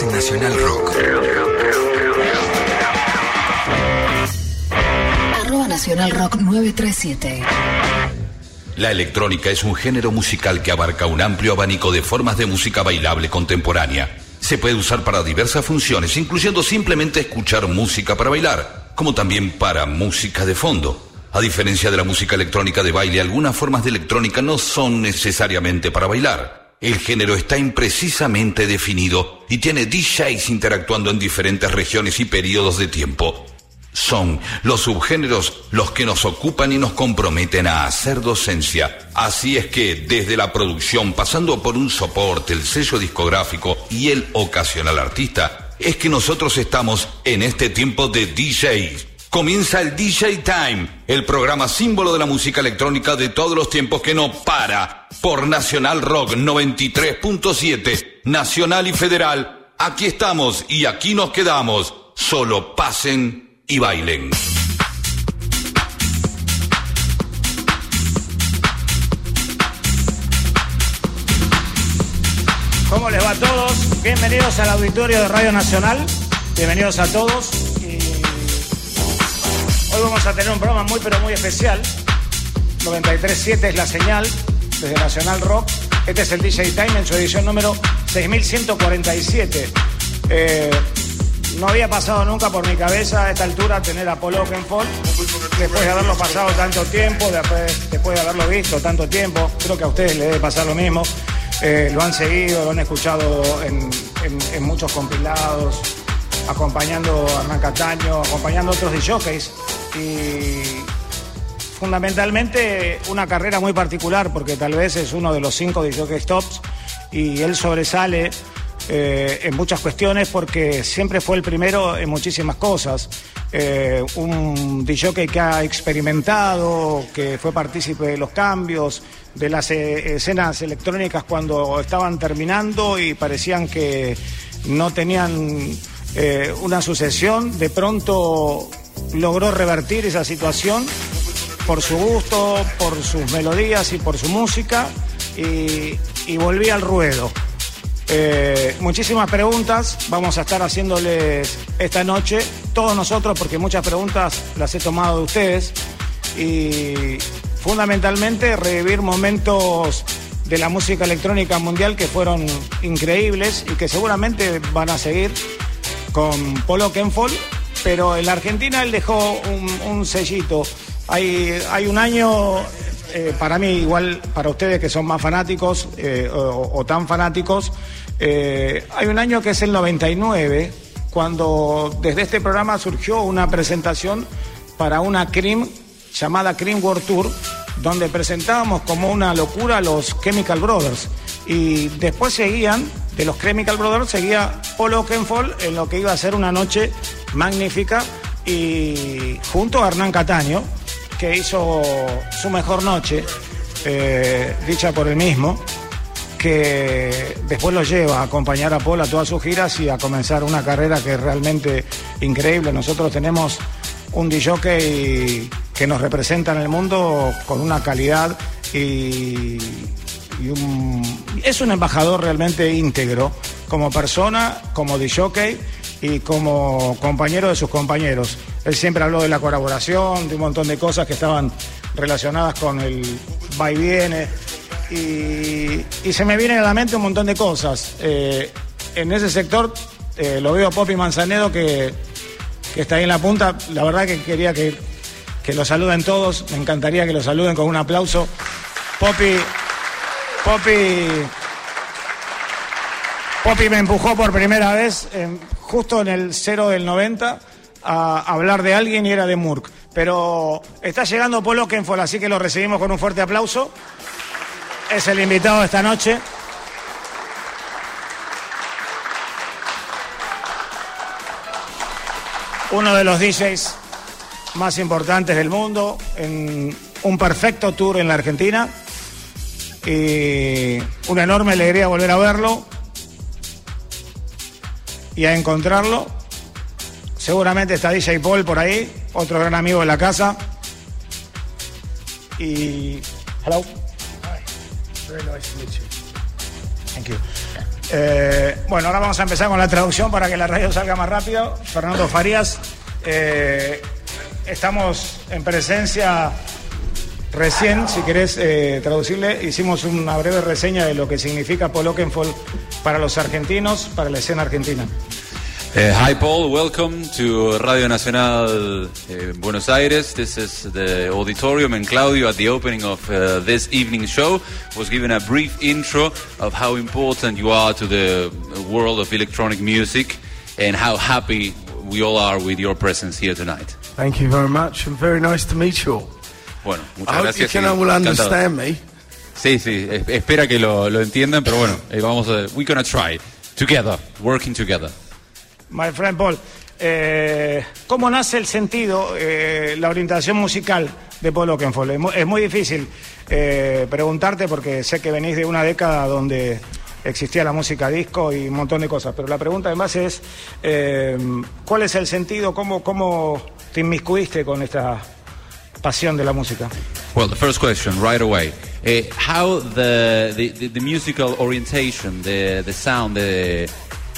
En Nacional Rock. Arroba Nacional Rock 937. La electrónica es un género musical que abarca un amplio abanico de formas de música bailable contemporánea. Se puede usar para diversas funciones, incluyendo simplemente escuchar música para bailar, como también para música de fondo. A diferencia de la música electrónica de baile, algunas formas de electrónica no son necesariamente para bailar. El género está imprecisamente definido y tiene DJs interactuando en diferentes regiones y periodos de tiempo. Son los subgéneros los que nos ocupan y nos comprometen a hacer docencia. Así es que desde la producción, pasando por un soporte, el sello discográfico y el ocasional artista, es que nosotros estamos en este tiempo de DJs. Comienza el DJ Time, el programa símbolo de la música electrónica de todos los tiempos que no para. Por Nacional Rock 93.7, Nacional y Federal. Aquí estamos y aquí nos quedamos. Solo pasen y bailen. ¿Cómo les va a todos? Bienvenidos al auditorio de Radio Nacional. Bienvenidos a todos. Hoy vamos a tener un programa muy pero muy especial. 93.7 es la señal desde Nacional Rock. Este es el DJ Time en su edición número 6147. Eh, no había pasado nunca por mi cabeza a esta altura tener a Paul Oakenfold, después de haberlo pasado tanto tiempo, después, después de haberlo visto tanto tiempo. Creo que a ustedes les debe pasar lo mismo. Eh, lo han seguido, lo han escuchado en, muchos compilados, acompañando a Hernán Cataño, acompañando a otros DJs. Y fundamentalmente una carrera muy particular, porque tal vez es uno de los cinco DJs tops y él sobresale eh, en muchas cuestiones porque siempre fue el primero en muchísimas cosas. Eh, un DJ que ha experimentado, que fue partícipe de los cambios, de las eh, escenas electrónicas cuando estaban terminando y parecían que no tenían una sucesión, de pronto logró revertir esa situación por su gusto, por sus melodías y por su música y, volvía al ruedo. Eh, muchísimas preguntas vamos a estar haciéndoles esta noche, todos nosotros, porque muchas preguntas las he tomado de ustedes. Y fundamentalmente revivir momentos de la música electrónica mundial que fueron increíbles y que seguramente van a seguir con Polo Kenfold, pero en la Argentina él dejó un, sellito. Hay, un año eh, para mí, igual para ustedes que son más fanáticos eh, o, tan fanáticos, eh, hay un año que es el 99, cuando desde este programa surgió una presentación para una CRIM llamada CRIM World Tour, donde presentábamos como una locura a los Chemical Brothers. Y después seguían, de los Chemical Brothers, seguía Paul Oakenfold en lo que iba a ser una noche magnífica y junto a Hernán Cataño que hizo su mejor noche, eh, dicha por él mismo, que después lo lleva a acompañar a Paul a todas sus giras y a comenzar una carrera que es realmente increíble. Nosotros tenemos un DJ que nos representa en el mundo con una calidad y, es un embajador realmente íntegro como persona, como DJ y como compañero de sus compañeros. Él siempre habló de la colaboración, de un montón de cosas que estaban relacionadas con el va y viene. Y, se me vienen a la mente un montón de cosas. Eh, en ese sector eh, lo veo a Poppy Manzanedo que, está ahí en la punta. La verdad que quería que, que lo saluden todos. Me encantaría que lo saluden con un aplauso. Poppy, Poppy, Poppy me empujó por primera vez justo en el cero del 90 a hablar de alguien y era de Murk. Pero está llegando Polo Kenfol, así que lo recibimos con un fuerte aplauso. Es el invitado de esta noche. Uno de los DJs más importantes del mundo, en un perfecto tour en la Argentina. Y una enorme alegría volver a verlo y a encontrarlo Seguramente está DJ Paul por ahí, otro gran amigo de la casa. Y. Hello. Hi. Very nice to meet you. Thank you. Eh, bueno, ahora vamos a empezar con la traducción para que la radio salga más rápido. Fernando Farías, eh, estamos en presencia recién, si querés eh, traducirle, hicimos una breve reseña de lo que significa Paul Oakenfold para los argentinos, para la escena argentina. Uh, hi, Paul. Welcome to Radio Nacional uh, Buenos Aires. This is the auditorium, and Claudio, at the opening of uh, this evening show, was given a brief intro of how important you are to the world of electronic music and how happy we all are with your presence here tonight. Thank you very much, and very nice to meet you all. Bueno, muchas I hope gracias. you y can all encantado. understand me. Sí, sí, es- espera que lo, lo entiendan, pero bueno, eh, vamos a. We're gonna try together, working together. My friend Paul, eh, ¿cómo nace el sentido, eh, la orientación musical de Paul Oakenfold? Es mu- Es muy, difícil eh, preguntarte porque sé que venís de una década donde existía la música disco y un montón de cosas, pero la pregunta además es, eh, ¿cuál es el sentido? ¿Cómo, ¿Cómo te inmiscuiste con esta pasión de la música? Well, the first question right away: uh, How the, the, the, the musical orientation, the the sound, the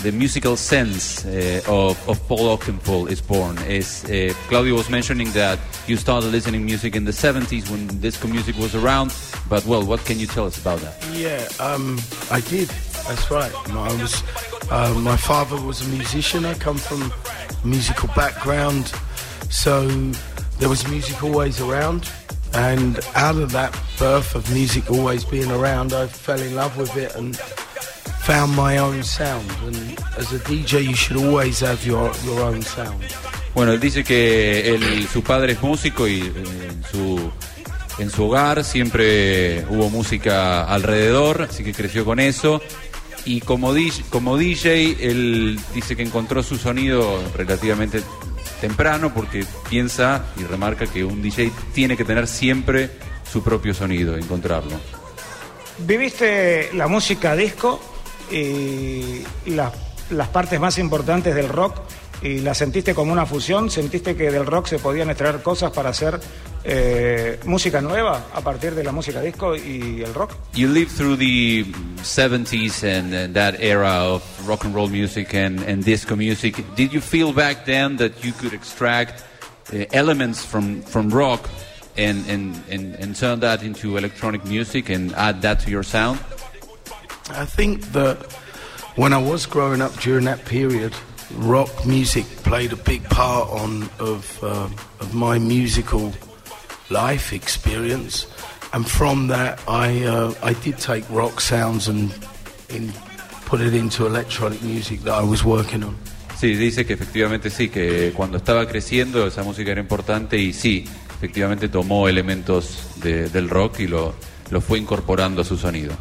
the musical sense uh, of, of Paul Oakenfold is born. Is uh, Claudio was mentioning that you started listening music in the 70s when disco music was around, but well, what can you tell us about that? Yeah, um, I did. That's right. I was. Uh, my father was a musician. I come from a musical background, so there was music always around. And out of that birth of music always being around, I fell in love with it and found my own sound. And as a DJ, you should always have your your own sound. Bueno, él dice que él- su padre es músico y eh, en su, en su hogar siempre hubo música alrededor, así que creció con eso. Y como DJ, como DJ, él dice que encontró su sonido relativamente temprano porque piensa y remarca que un DJ tiene que tener siempre su propio sonido, encontrarlo. Viviste la música disco y la- las partes más importantes del rock y la sentiste como una fusión, sentiste que del rock se podían extraer cosas para hacer eh, música nueva a partir de la música disco y el rock. You lived through the 70s and, and that era of rock and roll music and, and disco music. Did you feel back then that you could extract uh, elements from, from rock and, and, and, and turn that into electronic music and add that to your sound? I think that when I was growing up during that period, rock music played a big part on of uh, of my musical life experience, and from that, I uh, I did take rock sounds and in, put it into electronic music that I was working on. Sí, dice que efectivamente sí, que cuando estaba creciendo esa música era importante y sí, efectivamente tomó elementos de- del rock y lo, lo fue incorporando a su sonido.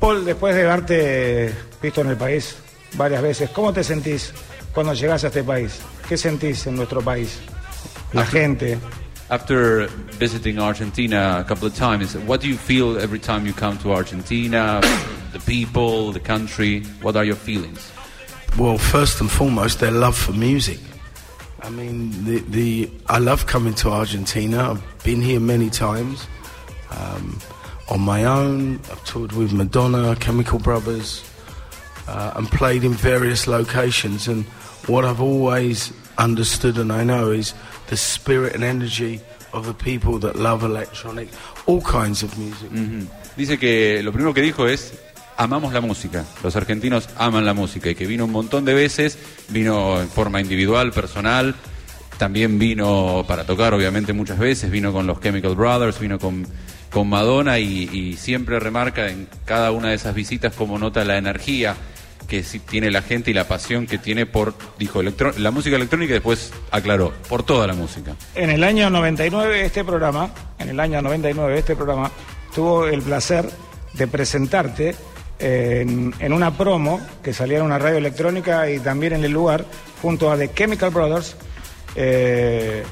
Paul, después de haberte visto en el país varias veces, ¿cómo te sentís cuando llegás a este país? ¿Qué sentís en nuestro país? La gente. After visiting Argentina a couple of times, what do you feel every time you come to Argentina? the people, the country, what are your feelings? Well, first and foremost, their love for music. I mean, the, the I love coming to Argentina. I've been here many times um, on my own. I've toured with Madonna, Chemical Brothers, uh, and played in various locations. And what I've always understood and I know is the spirit and energy of the people that love electronic, all kinds of music. Dice que lo primero que dijo es, amamos la música, los argentinos aman la música y que vino un montón de veces, vino en forma individual, personal, también vino para tocar obviamente muchas veces, vino con los Chemical Brothers, vino con, con Madonna y, y siempre remarca en cada una de esas visitas como nota la energía que tiene la gente y la pasión que tiene por, dijo, la música electrónica y después aclaró, por toda la música. En el año 99 este programa, en el año 99 este programa, tuvo el placer de presentarte en, en una promo que salía en una radio electrónica y también en el lugar, junto a The Chemical Brothers, eh,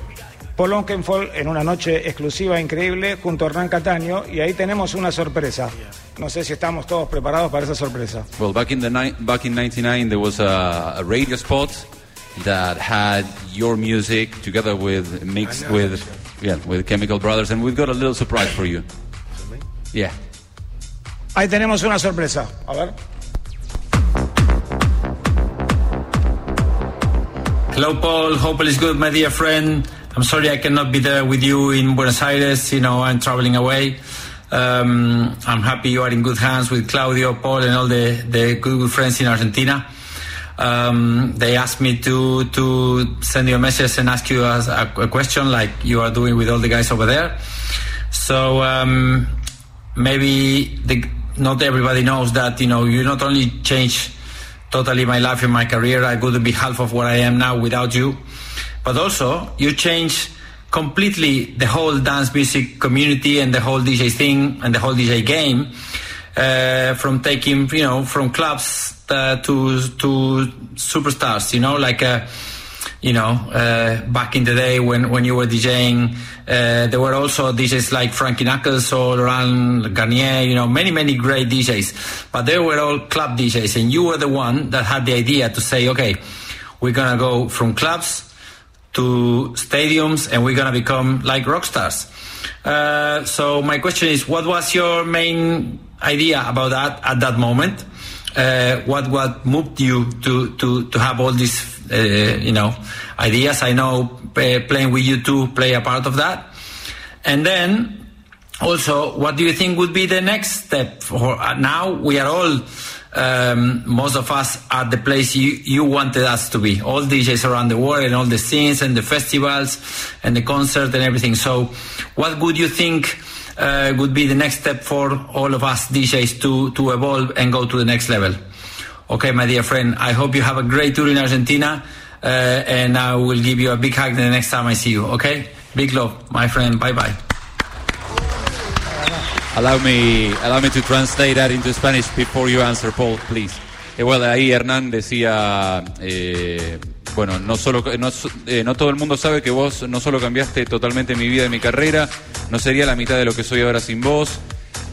Polonkenfall en una noche exclusiva increíble junto a Hernán Cataño y ahí tenemos una sorpresa. No sé si estamos todos preparados para esa sorpresa. Well, back in the back in 99 there was a, radio spot that had your music together with mixed ah, with yeah, with Chemical Brothers and we've got a little surprise for you. Yeah. Ahí tenemos una sorpresa. A ver. Hello Paul, hope all is good my dear friend. I'm sorry I cannot be there with you in Buenos Aires. You know, I'm traveling away. Um, I'm happy you are in good hands with Claudio, Paul, and all the, the good, friends in Argentina. Um, they asked me to to send you a message and ask you a, a, question like you are doing with all the guys over there. So um, maybe the, not everybody knows that you know you not only change totally my life and my career. I wouldn't be half of what I am now without you, but also you change completely the whole dance music community and the whole DJ thing and the whole DJ game uh, from taking you know from clubs uh, to to superstars. You know, like uh, you know uh, back in the day when when you were DJing, uh, there were also DJs like Frankie Knuckles or Laurent Garnier. You know, many many great DJs, but they were all club DJs, and you were the one that had the idea to say, okay, we're gonna go from clubs to stadiums and we're gonna become like rock stars. Uh, so my question is, what was your main idea about that at that moment? Uh, what what moved you to to to have all these uh, you know ideas? I know uh, playing with you two play a part of that, and then also, what do you think would be the next step? For uh, now, we are all um, most of us at the place you, you wanted us to be. All DJs around the world and all the scenes and the festivals and the concert and everything. So, what would you think uh, would be the next step for all of us DJs to, to evolve and go to the next level? Okay, my dear friend, I hope you have a great tour in Argentina. Uh, and I will give you a big hug the next time I see you. Okay? Big love, my friend. Bye bye. Allow me, allow me to translate that into Spanish before you answer, Paul, please. Eh, well, ahí Hernán decía, eh, bueno, no solo, no, eh, no, todo el mundo sabe que vos no solo cambiaste totalmente mi vida y mi carrera, no sería la mitad de lo que soy ahora sin vos.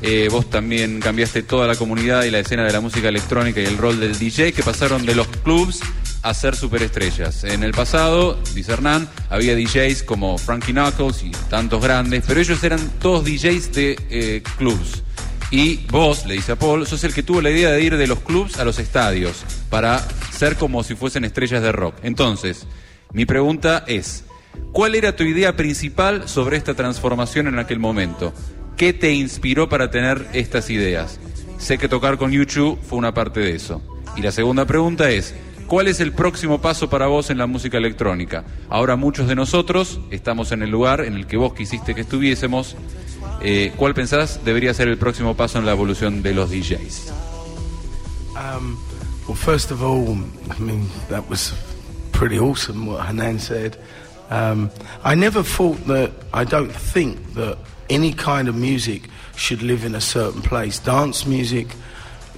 Eh, vos también cambiaste toda la comunidad y la escena de la música electrónica y el rol del DJ que pasaron de los clubs a ser superestrellas. En el pasado, dice Hernán, había DJs como Frankie Knuckles y tantos grandes, pero ellos eran todos DJs de eh, clubs. Y vos, le dice Paul, sos el que tuvo la idea de ir de los clubs a los estadios para ser como si fuesen estrellas de rock. Entonces, mi pregunta es, ¿cuál era tu idea principal sobre esta transformación en aquel momento? ¿Qué te inspiró para tener estas ideas? Sé que tocar con YouTube fue una parte de eso. Y la segunda pregunta es, ¿Cuál es el próximo paso para vos en la música electrónica? Ahora muchos de nosotros estamos en el lugar en el que vos quisiste que estuviésemos. Eh, ¿Cuál pensás debería ser el próximo paso en la evolución de los DJs? Um, well, first of all, I mean, that was pretty awesome what Hanan said. Um, I never thought that, I don't think that any kind of music should live in a certain place. Dance music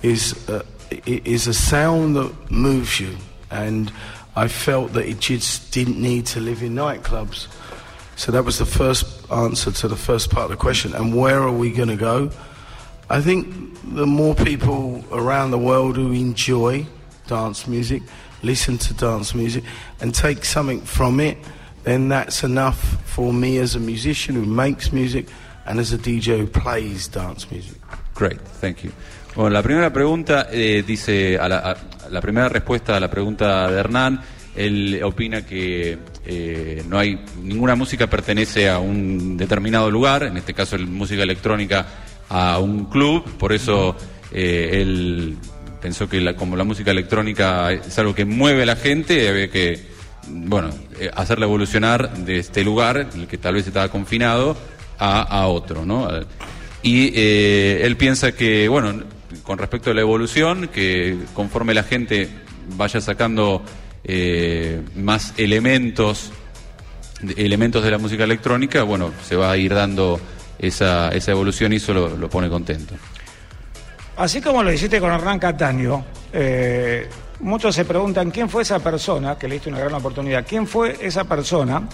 is. Uh, is a sound that moves you, and I felt that it just didn't need to live in nightclubs. So that was the first answer to the first part of the question. And where are we going to go? I think the more people around the world who enjoy dance music, listen to dance music, and take something from it, then that's enough for me as a musician who makes music and as a DJ who plays dance music. Great, thank you. Bueno, la primera pregunta eh, dice, a la, la, primera respuesta a la pregunta de Hernán, él opina que eh, no hay ninguna música pertenece a un determinado lugar, en este caso música electrónica a un club, por eso eh, él pensó que la, como la música electrónica es algo que mueve a la gente, había que bueno, hacerla evolucionar de este lugar, en el que tal vez estaba confinado, a, otro, ¿no? Y él piensa que, bueno, con respecto a la evolución, que conforme la gente vaya sacando eh, más elementos, elementos de la música electrónica, bueno, se va a ir dando esa, esa evolución y eso lo, pone contento. Así como lo hiciste con Hernán Cataño, eh, muchos se preguntan quién fue esa persona que le diste una gran oportunidad, quién fue esa persona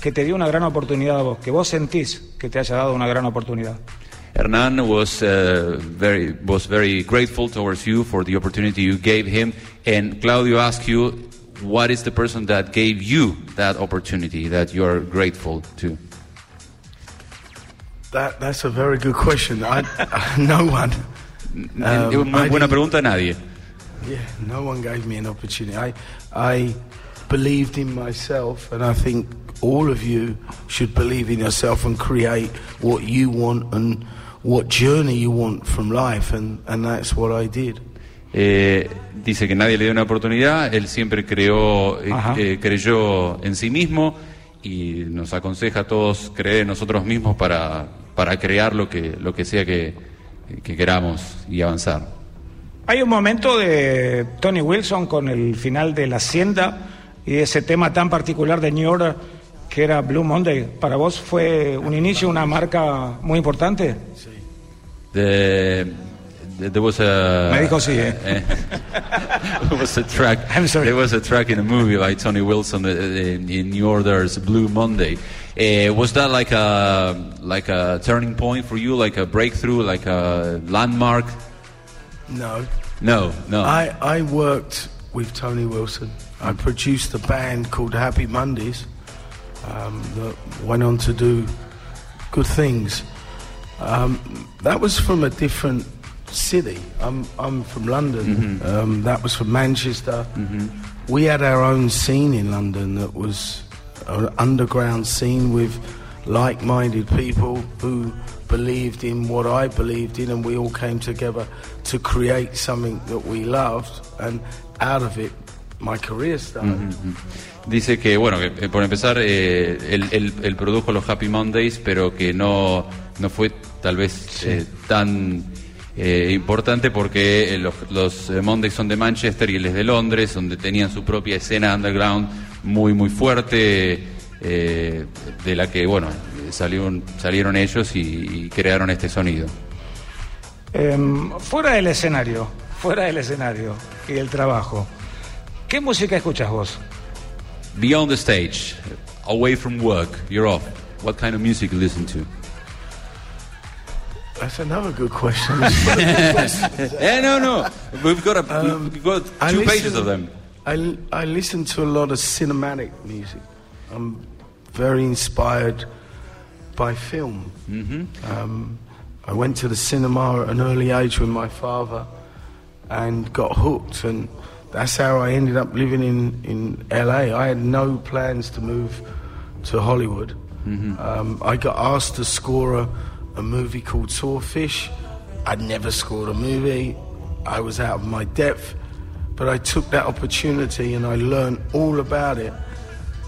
que te dio una gran oportunidad a vos, que vos sentís que te haya dado una gran oportunidad. Hernan was uh, very was very grateful towards you for the opportunity you gave him, and Claudio asked you, "What is the person that gave you that opportunity that you are grateful to?" That that's a very good question. I, no one. Um, Muy buena pregunta, nadie. Yeah, no one gave me an opportunity. I, I, believed in myself, and I think all of you should believe in yourself and create what you want and what journey you want from life, and, and that's what I did. Eh, dice que nadie le dio una oportunidad, él siempre creó, eh, eh, creyó en sí mismo y nos aconseja a todos creer en nosotros mismos para, para crear lo que, lo que sea que, que queramos y avanzar. Hay un momento de Tony Wilson con el final de La Hacienda y ese tema tan particular de New Order que era Blue Monday. ¿Para vos fue un inicio, una marca muy importante? The, the- there was a. Me dijo sí, eh. there was a track. I'm sorry. There was a track in a movie by Tony Wilson in, in New Order's Blue Monday. Uh, was that like a like a turning point for you, like a breakthrough, like a landmark? No, No, no. I, I worked with Tony Wilson. I produced a band called Happy Mondays um, that went on to do good things. Um, that was from a different city. I'm, I'm from London. Um, that was from Manchester. We had our own scene in London that was an underground scene with like minded people who believed in what I believed in, and we all came together to create something that we loved, and out of it, my career started. Dice que, bueno, que eh, por empezar, eh, él, él- él produjo los Happy Mondays, pero que no, no fue tal vez eh, tan eh, importante porque eh, los, los eh, Mondays son de Manchester y él es de Londres, donde tenían su propia escena underground muy, muy fuerte, de la que, bueno, salieron, salieron ellos y, y crearon este sonido. Em, fuera del escenario, fuera del escenario y del trabajo, ¿qué música escuchas vos? Beyond the stage, away from work, you're off. What kind of music you listen to? That's another good question. Eh, no, no. We've got, a, we've got I two listen- pages of them. I, I listen to a lot of cinematic music. I'm very inspired by film. Um, I went to the cinema at an early age with my father and got hooked, and that's how I ended up living in, in LA. I had no plans to move to Hollywood. Um, I got asked to score a, a movie called Swordfish. I'd never scored a movie. I was out of my depth, but I took that opportunity and I learned all about it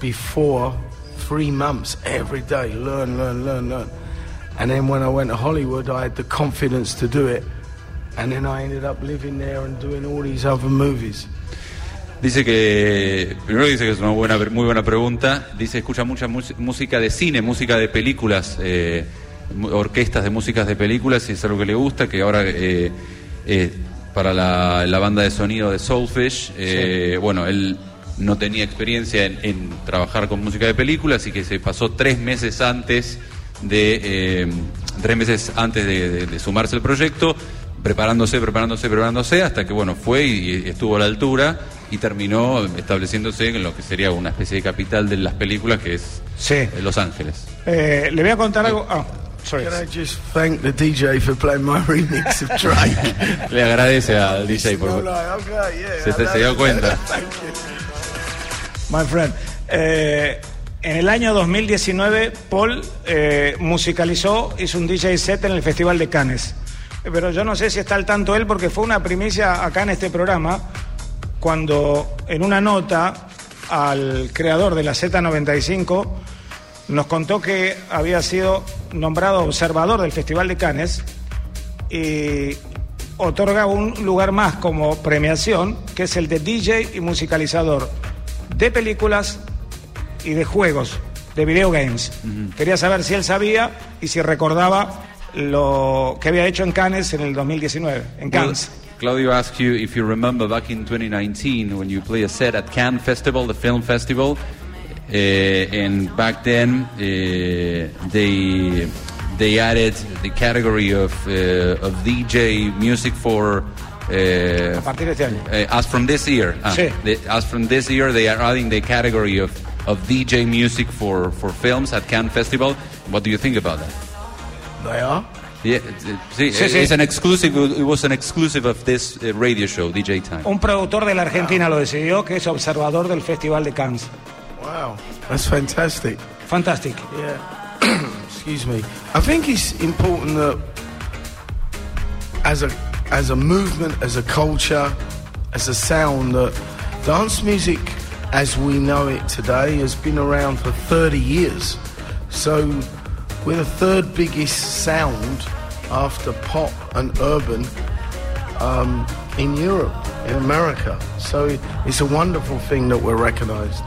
before three months every day. Learn, learn, learn, learn. And then when I went to Hollywood, I had the confidence to do it. And then I ended up living there and doing all these other movies. Dice que, primero dice que es una buena, muy buena pregunta. Dice escucha mucha música de cine, música de películas, eh, orquestas de músicas de películas, y es algo que le gusta, que ahora eh, eh, para la, la banda de sonido de Soulfish, bueno, él no tenía experiencia en, en trabajar con música de películas y que se pasó tres meses antes de eh, tres meses antes de, de- de sumarse al proyecto, preparándose, preparándose, preparándose, hasta que bueno fue y, y estuvo a la altura y terminó estableciéndose en lo que sería una especie de capital de las películas que es Sí. eh, Los Ángeles. Eh, le voy a contar algo. Ah, sorry. Can I just thank the DJ for playing my remix of Drake? Le agradece al DJ por okay, yeah, Se dio cuenta. My friend. Eh, en el año 2019, Paul eh, musicalizó, hizo un DJ set en el Festival de Cannes. Eh, Pero yo no sé si está al tanto él porque fue una primicia acá en este programa cuando en una nota al creador de la Z95 nos contó que había sido nombrado observador del Festival de Cannes y otorga un lugar más como premiación, que es el de DJ y musicalizador de películas y de juegos, de video games. Quería saber si él sabía y si recordaba lo que había hecho en Cannes en el 2019, en Cannes. Claudio asked you if you remember back in 2019 when you played a set at Cannes Festival, the film festival, uh, and back then uh, they they added the category of uh, of DJ music for. Uh, A partir de este año. uh, as from this year, ah, Sí. the- as from this year, they are adding the category of, of DJ music for, for films at Cannes Festival. What do you think about that? They. Yeah, sí, Sí, sí. it's an exclusive. It was an exclusive of this radio show, DJ Time. Un productor de la Argentina lo decidió, que es observador del Festival de Cannes. Wow, that's fantastic. Fantastic. Yeah. Excuse me. I think it's important that as a as a movement, as a culture, as a sound that dance music as we know it today has been around for 30 years. So we're the third biggest sound after pop and urban um, in Europe, in America. So it's a wonderful thing that we're recognized.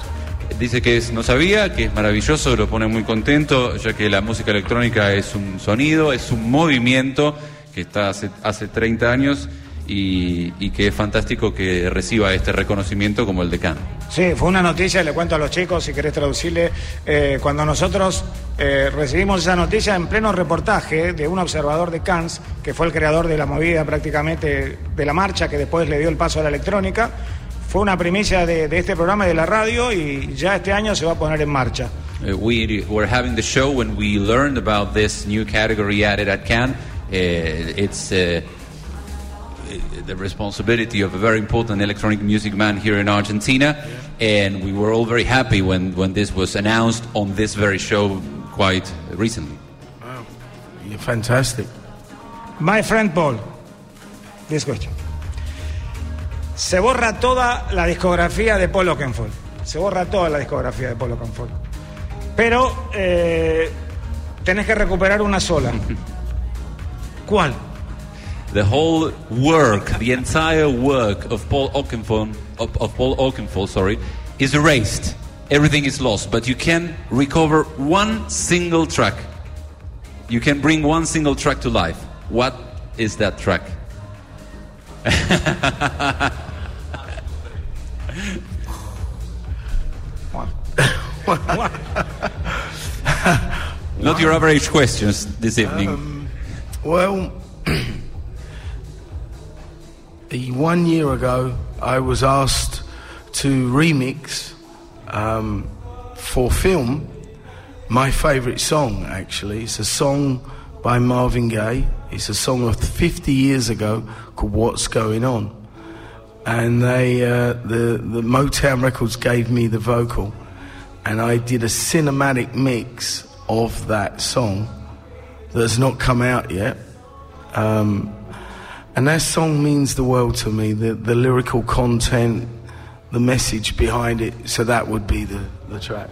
Dice que es- no sabía, que es maravilloso, lo pone muy contento, ya que la música electrónica es un sonido, es un movimiento que está hace, hace 30 años y, y que es fantástico que reciba este reconocimiento como el de Cannes. Sí, fue una noticia, le cuento a los chicos, si querés traducirle, eh, cuando nosotros eh, recibimos esa noticia en pleno reportaje de un observador de Cannes, que fue el creador de la movida prácticamente de la marcha, que después le dio el paso a la electrónica, fue una primicia de, de este programa y de la radio y ya este año se va a poner en marcha. Uh, we were having the show when we learned about this new category added at Cannes. Uh, it's uh, the responsibility of a very important electronic music man here in Argentina, and we were all very happy when, when this was announced on this very show quite recently. You're fantastic. My friend Paul, this question. Se borra toda la discografía de Paul Oakenfold. Se borra toda la discografía de Paul Oakenfold. Pero eh, tenés que recuperar una sola. ¿Cuál? The whole work, the entire work of Paul Oakenfold, of, of Paul Oakenfold, sorry, is erased. Everything is lost, but you can recover one single track. You can bring one single track to life. What is that track? Not your average questions this evening. Um, Well, one year ago, I was asked to remix um, for film my favourite song. Actually, it's a song by Marvin Gaye. It's a song of 50 years ago called "What's Going On," and they uh, the the Motown Records gave me the vocal, and I did a cinematic mix of that song that's not come out yet. Um, and that song means the world to me, the, the lyrical content, the message behind it. So that would be the, the track.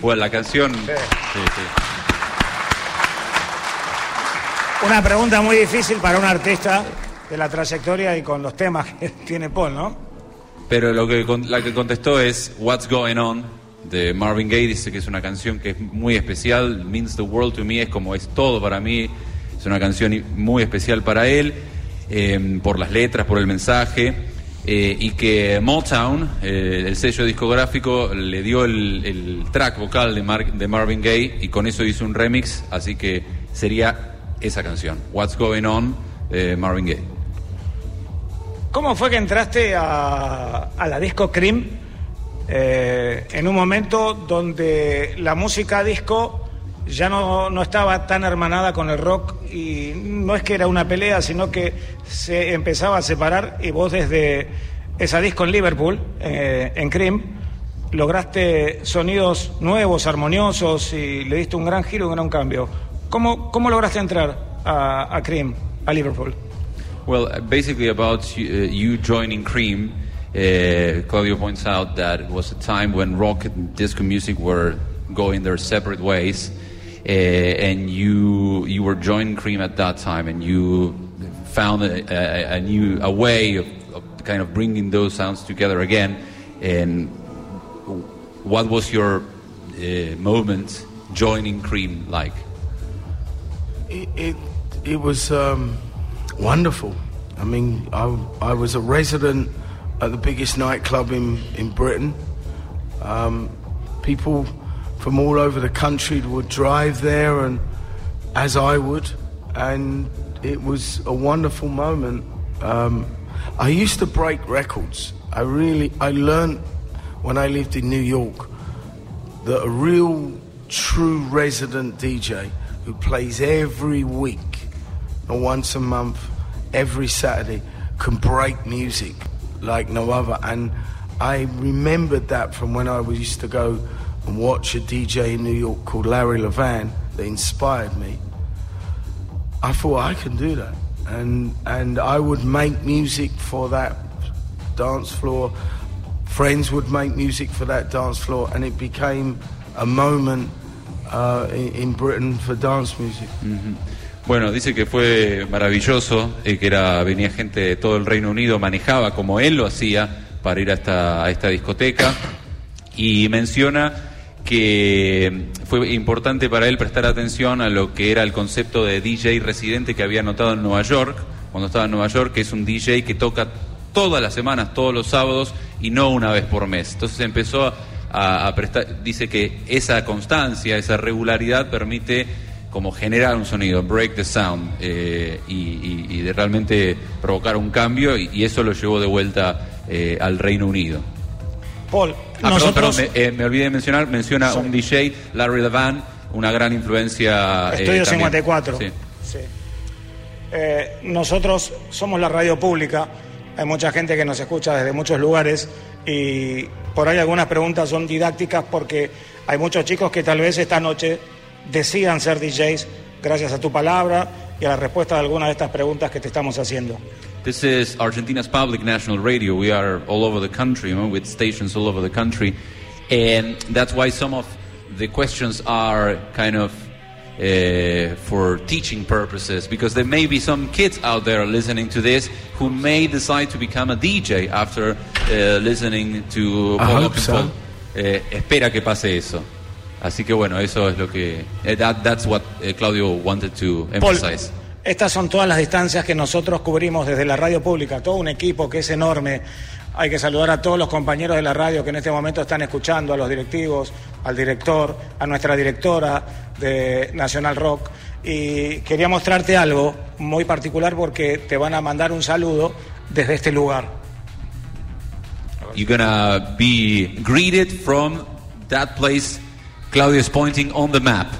Well, la canción. sí, sí. Una pregunta muy difícil para un artista de la trayectoria y con los temas que tiene Paul, ¿no? Pero lo que, la que contestó es What's Going On Marvin Gaye. Dice que es una canción que es muy especial. Means the world to me. Es como es todo para mí. Es una canción muy especial para él. eh, por las letras, por el mensaje. eh, y que Motown, eh, el sello discográfico, le dio el, track vocal de, Mar- de Marvin Gaye y con eso hizo un remix. Así que sería esa canción. What's Going On de Marvin Gaye. ¿Cómo fue que entraste a la disco Cream eh, en un momento donde la música disco ya no, no estaba tan hermanada con el rock y no es que era una pelea, sino que se empezaba a separar y vos desde esa disco en Liverpool, eh, en Cream, lograste sonidos nuevos, armoniosos y le diste un gran giro, un gran cambio. ¿Cómo, cómo lograste entrar a, a Cream, a Liverpool? Well, basically about you, uh, you joining Cream, uh, Claudio points out that it was a time when rock and disco music were going their separate ways, uh, and you you were joining Cream at that time, and you found a, a, a new a way of, of kind of bringing those sounds together again. And what was your uh, moment joining Cream like? It, it, it was um, wonderful. I mean, I, I was a resident at the biggest nightclub in, in Britain. Um, people from all over the country would drive there, and as I would, and it was a wonderful moment. Um, I used to break records. I really, I learned when I lived in New York that a real, true resident DJ who plays every week or once a month, every Saturday, can break music like no other. And I remembered that from when I used to go and watch a DJ in New York called Larry Levan that inspired me. I thought I can do that, and and I would make music for that dance floor. Friends would make music for that dance floor, and it became a moment uh, in, in Britain for dance music. Bueno, dice que fue maravilloso, eh, que era venía gente de todo el Reino Unido, manejaba como él lo hacía para ir a esta, a esta discoteca y menciona que fue importante para él prestar atención a lo que era el concepto de DJ residente que había notado en Nueva York, cuando estaba en Nueva York, que es un DJ que toca todas las semanas, todos los sábados y no una vez por mes. Entonces empezó a, a prestar, dice que esa constancia, esa regularidad permite como generar un sonido, break the sound, eh, y, y- y de realmente provocar un cambio, y, y eso lo llevó de vuelta eh, al Reino Unido. Paul, Ah, nosotros perdón, perdón, me, eh, me olvidé de mencionar, menciona un DJ, Larry Levan, una gran influencia. eh, Estudio también. 54. Sí. Sí. Nosotros somos la radio pública, hay mucha gente que nos escucha desde muchos lugares y por ahí algunas preguntas son didácticas porque hay muchos chicos que tal vez esta noche decidan ser DJs gracias a tu palabra y a la respuesta de algunas de estas preguntas que te estamos haciendo. This is Argentina's public national radio. We are all over the country, you know, with stations all over the country. And that's why some of the questions are kind of uh, for teaching purposes, because there may be some kids out there listening to this who may decide to become a DJ after uh, listening to I hope so. Eh, espera que pase eso. Así que bueno, eso es lo que. eh, that, that's what eh, Claudio wanted to Paul, emphasize. estas son todas las distancias que nosotros cubrimos desde la radio pública, todo un equipo que es enorme. Hay que saludar a todos los compañeros de la radio que en este momento están escuchando, a los directivos, al director, a nuestra directora de Nacional Rock. Y quería mostrarte algo muy particular porque te van a mandar un saludo desde este lugar. You're gonna be greeted from that place Claudio is pointing on the map.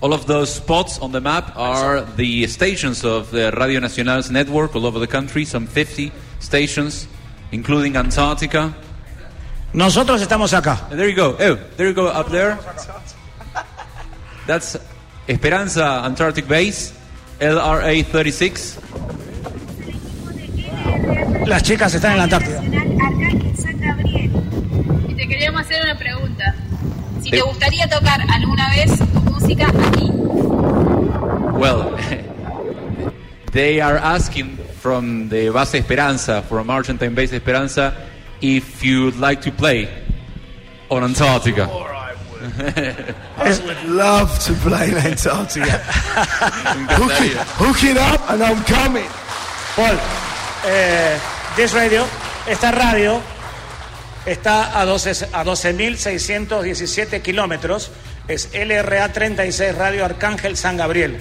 All of those spots on the map are the stations of the Radio Nacional's network all over the country, some 50 stations, including Antarctica. Nosotros estamos acá. And there you go. Oh, there you go up there. That's Esperanza Antarctic Base, LRA 36. Las chicas están en la Antártida. Arcángel San Gabriel. Y te queríamos hacer una pregunta. Te gustaría tocar alguna vez tu música aquí. Well, they are asking from the Base Esperanza, from Argentine Base Esperanza, if you'd like to play on Antarctica. I would love to play in Antarctica. hook, it, hook it up and I'm coming. Paul, eh, This Radio, esta radio está a 12 a 12.617 kilómetros. Es LRA 36 Radio Arcángel San Gabriel.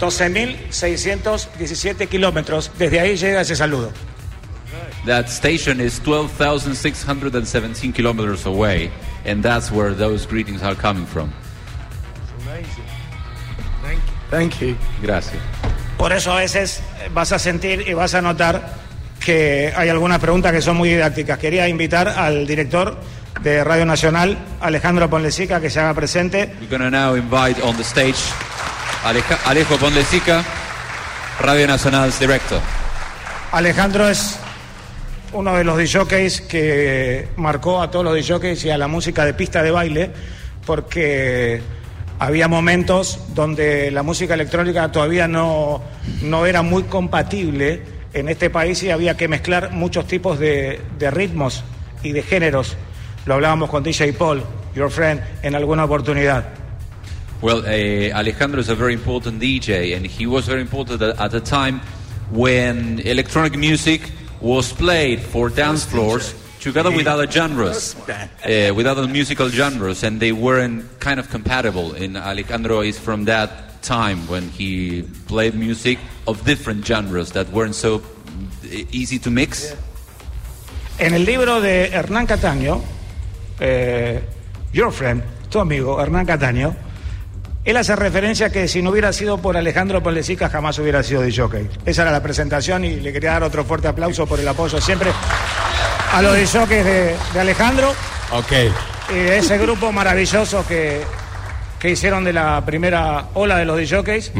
12.617 kilómetros. Desde ahí llega ese saludo. That station is 12,617 kilometers away, and that's where those greetings are coming from. Thank you. Gracias. Por eso a veces vas a sentir y vas a notar que hay algunas preguntas que son muy didácticas. Quería invitar al director de Radio Nacional, Alejandro Ponlesica, que se haga presente. We're going to now invite on the stage Aleja- Alejo Pondesica, Radio Nacional's director. Alejandro es uno de los DJs que marcó a todos los DJs y a la música de pista de baile, porque había momentos donde la música electrónica todavía no, no era muy compatible en este país y había que mezclar muchos tipos de, de ritmos y de géneros. Lo hablábamos con DJ Paul, your friend, en alguna oportunidad. Well, uh, Alejandro is a very important DJ, and he was very important at, at a time when electronic music was played for dance floors together with other genres, uh, with other musical genres, and they weren't kind of compatible. And Alejandro is from that time when he played music of different genres that weren't so easy to mix. En el libro de Hernán Cataño, eh, Your Friend, tu amigo Hernán Cataño, Él hace referencia a que si no hubiera sido por Alejandro Ponlecica jamás hubiera sido de jockey. Esa era la presentación y le quería dar otro fuerte aplauso por el apoyo siempre a los de jockeys de, de Alejandro Ok. y de ese grupo maravilloso que, que hicieron de la primera ola de los jockeys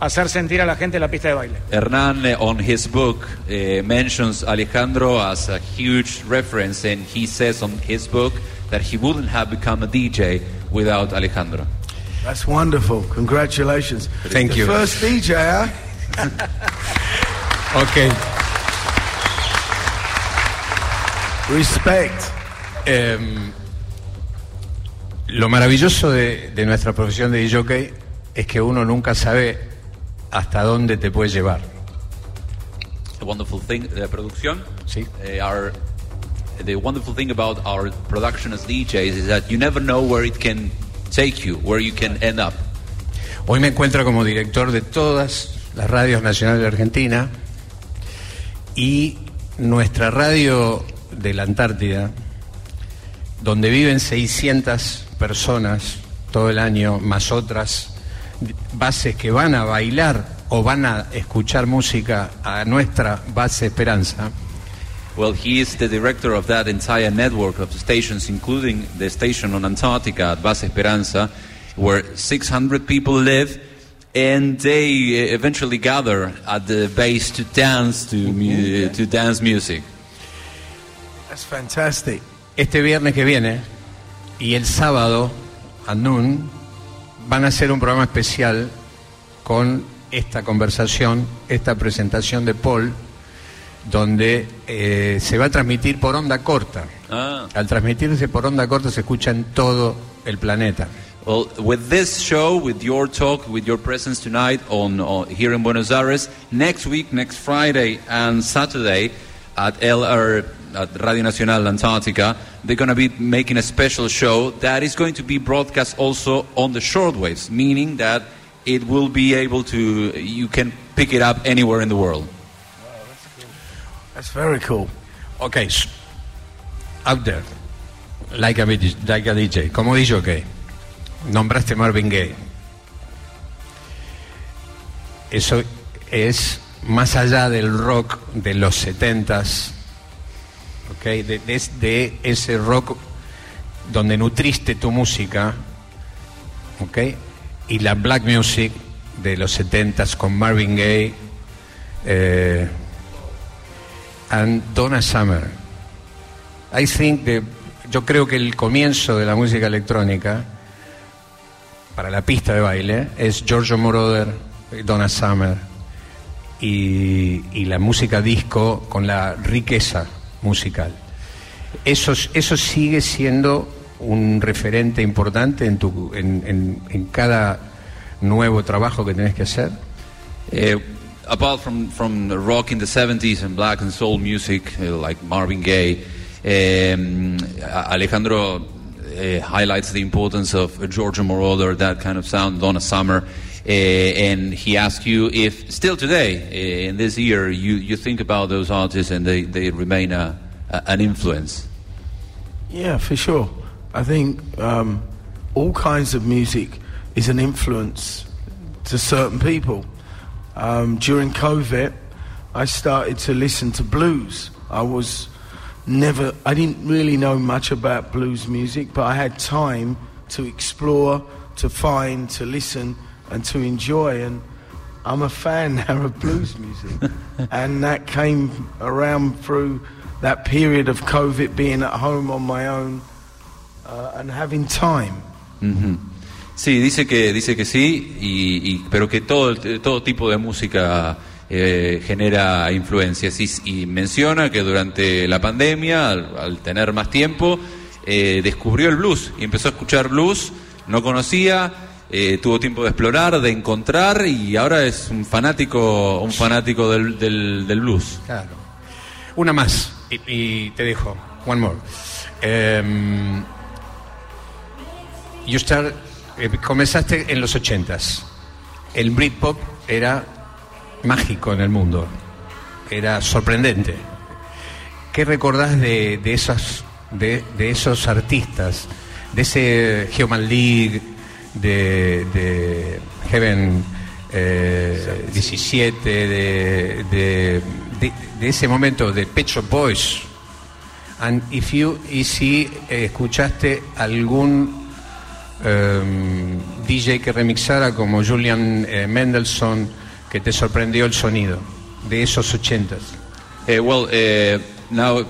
hacer sentir a la gente en la pista de baile. Hernán, eh, on his book, eh, mentions Alejandro as a huge reference, and he says on his book that he wouldn't have become a DJ without Alejandro. That's wonderful. Congratulations. Thank the you. First DJ, huh? Ok. Respect. Em, lo maravilloso de, de nuestra profesión de jockey es que uno nunca sabe hasta dónde te puede llevar. The wonderful thing, the producción, Sí. eh, our, the wonderful thing about our production as DJs is that you never know where it can take you, where you can end up. Hoy me encuentro como director de todas las radios nacionales de Argentina y nuestra radio de la Antártida, donde viven 600 personas todo el año, más otras bases que van a bailar o van a escuchar música a nuestra base Esperanza. Well, he is the director of that entire network of stations, including the station on Antarctica at Base Esperanza, where 600 people live, and they uh, eventually gather at the base to dance to mu- to dance music. That's fantastic. Este viernes que viene y el sábado a noon van a hacer un programa especial con esta conversación, esta presentación de Paul, donde eh, se va a transmitir por onda corta. Ah. Al transmitirse por onda corta se escucha en todo el planeta. Well, with this show, with your talk, with your presence tonight on, on here in Buenos Aires, next week, next Friday and Saturday at LR at Radio Nacional Antarctica, they're going to be making a special show that is going to be broadcast also on the shortwaves, meaning that it will be able to you can pick it up anywhere in the world. Wow, That's cool. that's very cool. Ok, s- out there, like a, DJ like a DJ, como dijo que nombraste Marvin Gaye. Eso es más allá del rock de los setentas, ok, de, de es- de ese rock donde nutriste tu música, ok, y la black music de los setentas con Marvin Gaye. eh, and Donna Summer. I think que yo creo que el comienzo de la música electrónica para la pista de baile es Giorgio Moroder, Donna Summer y la música disco con la riqueza musical. Eso, sigue siendo un referente importante en, tu, en, en- en cada nuevo trabajo que tenés que hacer. Uh, apart from, from rock in the 70s and black and soul music uh, like Marvin Gaye, um, Alejandro uh, highlights the importance of Georgia Moroder, that kind of sound, Donna Summer. Uh, and he asked you if still today, uh, in this year, you, you think about those artists and they, they remain a, a, an influence. Yeah, for sure. I think um, all kinds of music is an influence to certain people. Um, during COVID, I started to listen to blues. I was never, I didn't really know much about blues music, but I had time to explore, to find, to listen, and to enjoy. And I'm a fan now of blues music. and that came around through that period of COVID, being at home on my own uh, and having time. Ujú. Sí, dice que dice que sí, y, y- pero que todo todo tipo de música eh, genera influencias y, y menciona que durante la pandemia, al, al tener más tiempo, eh, descubrió el blues y empezó a escuchar blues, no conocía, eh, tuvo tiempo de explorar, de encontrar y ahora es un fanático un fanático del, del, blues. Claro. Una más, y, te dejo. One more. Em, you start- eh, comenzaste en los ochentas. El Britpop era mágico en el mundo. Era sorprendente. ¿Qué recordás de, de esos, de, de esos artistas? De ese Human League, de, de Heaven eh, 17, de, de, de, ese momento de Pet Shop Boys. And if you, y si eh, escuchaste algún em, DJ que remixara como Julian eh, Mendelssohn, que te sorprendió el sonido de esos ochentas. Uh, well, uh, now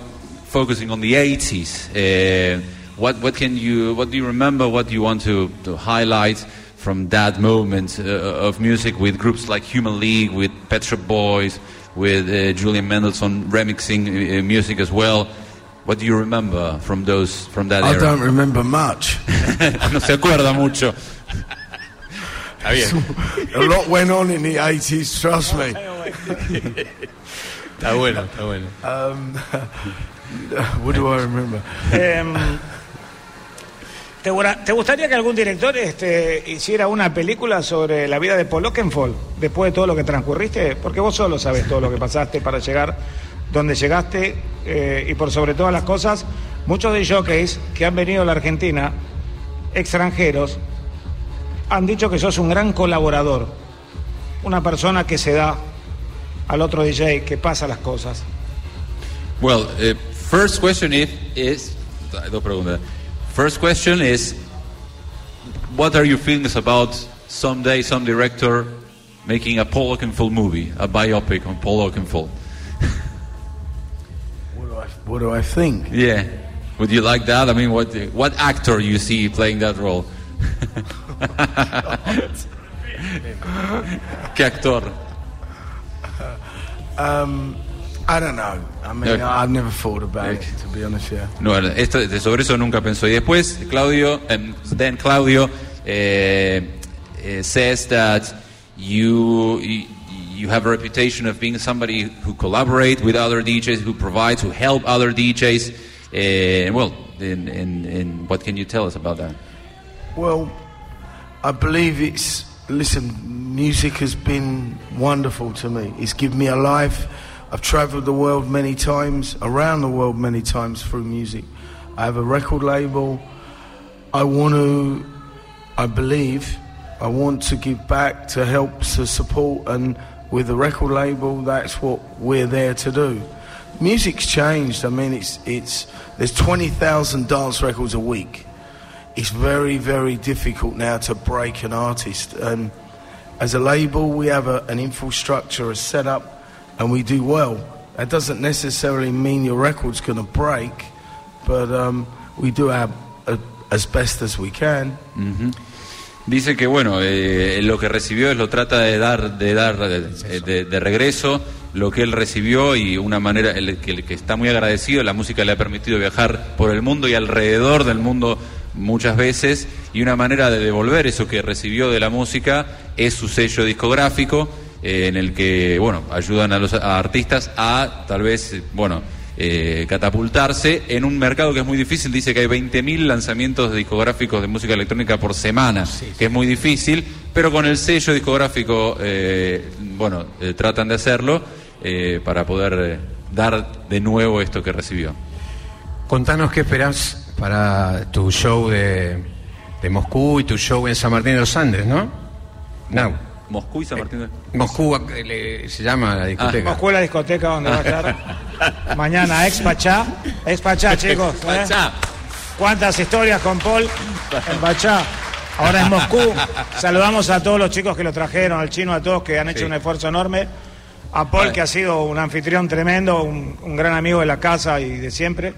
focusing on the 80s, uh, what what can you what do you remember? What do you want to, to highlight from that moment uh, of music with groups like Human League, with Pet Shop Boys, with uh, Julian Mendelssohn remixing uh, music as well? What do you remember from those from that I era? don't remember much. no se acuerda mucho. A lot went on in the 80s, trust me. Está bueno, está bueno. Um, what do I remember? Em, ¿te, gustaría que algún director este, hiciera una película sobre la vida de Paul Oakenfold después de todo lo que transcurriste? Porque vos solo sabes todo lo que pasaste para llegar donde llegaste eh, y por sobre todas las cosas, muchos de jockeys que han venido a la Argentina, extranjeros, han dicho que sos un gran colaborador, una persona que se da al otro DJ, que pasa las cosas. Well, uh, first question is, is dos preguntas. First question is, what are your feelings about someday some director making a Paul Oakenfold movie, a biopic on Paul Oakenfold? What do I, what do I think? Yeah, would you like that? I mean, what what actor you see playing that role? ¿Qué actor? Um, I don't know. I mean, Okay. I've never thought about it, to be honest, yeah. No, esto, sobre eso nunca pensó. Y después, Claudio, um, then Claudio eh, eh, says that you, you have a reputation of being somebody who collaborate with other DJs, who provides, who help other DJs. Eh, well, in, in, in, what can you tell us about that? Well, I believe it's. Listen, music has been wonderful to me. It's given me a life. I've travelled the world many times, around the world many times through music. I have a record label. I want to, I believe, I want to give back to help to support, and with the record label, that's what we're there to do. Music's changed. I mean, it's it's there's twenty thousand dance records a week it's very, very difficult now to break an artist. And as a label, we have a, an infrastructure, a setup, and we do well. That doesn't necessarily mean your record's going to break, but um, we do our uh, as best as we can. Dice que bueno, eh, lo que recibió es lo trata de dar, de dar eh, de, de regreso lo que él recibió y una manera el que, el que está muy agradecido. La música le ha permitido viajar por el mundo y alrededor del mundo muchas veces y una manera de devolver eso que recibió de la música es su sello discográfico eh, en el que bueno ayudan a los a artistas a tal vez eh, bueno eh, catapultarse en un mercado que es muy difícil. Dice que hay 20.000 lanzamientos discográficos de música electrónica por semana, que es muy difícil, pero con el sello discográfico, eh, bueno, eh, tratan de hacerlo para poder dar de nuevo esto que recibió. Contanos qué esperás para tu show de, de Moscú y tu show en San Martín de los Andes, ¿no? No. Moscú y San Martín. Moscú eh, le- se llama la discoteca. Moscú es la discoteca donde va a estar mañana ex Pachá. Ex Pachá, chicos. ¿eh? Pachá. ¿Cuántas historias con Paul en Pachá? Ahora en Moscú. Saludamos a todos los chicos que lo trajeron, al chino, a todos que han hecho Sí. un esfuerzo enorme. A Paul, que ha sido un anfitrión tremendo, un, un gran amigo de la casa y de siempre.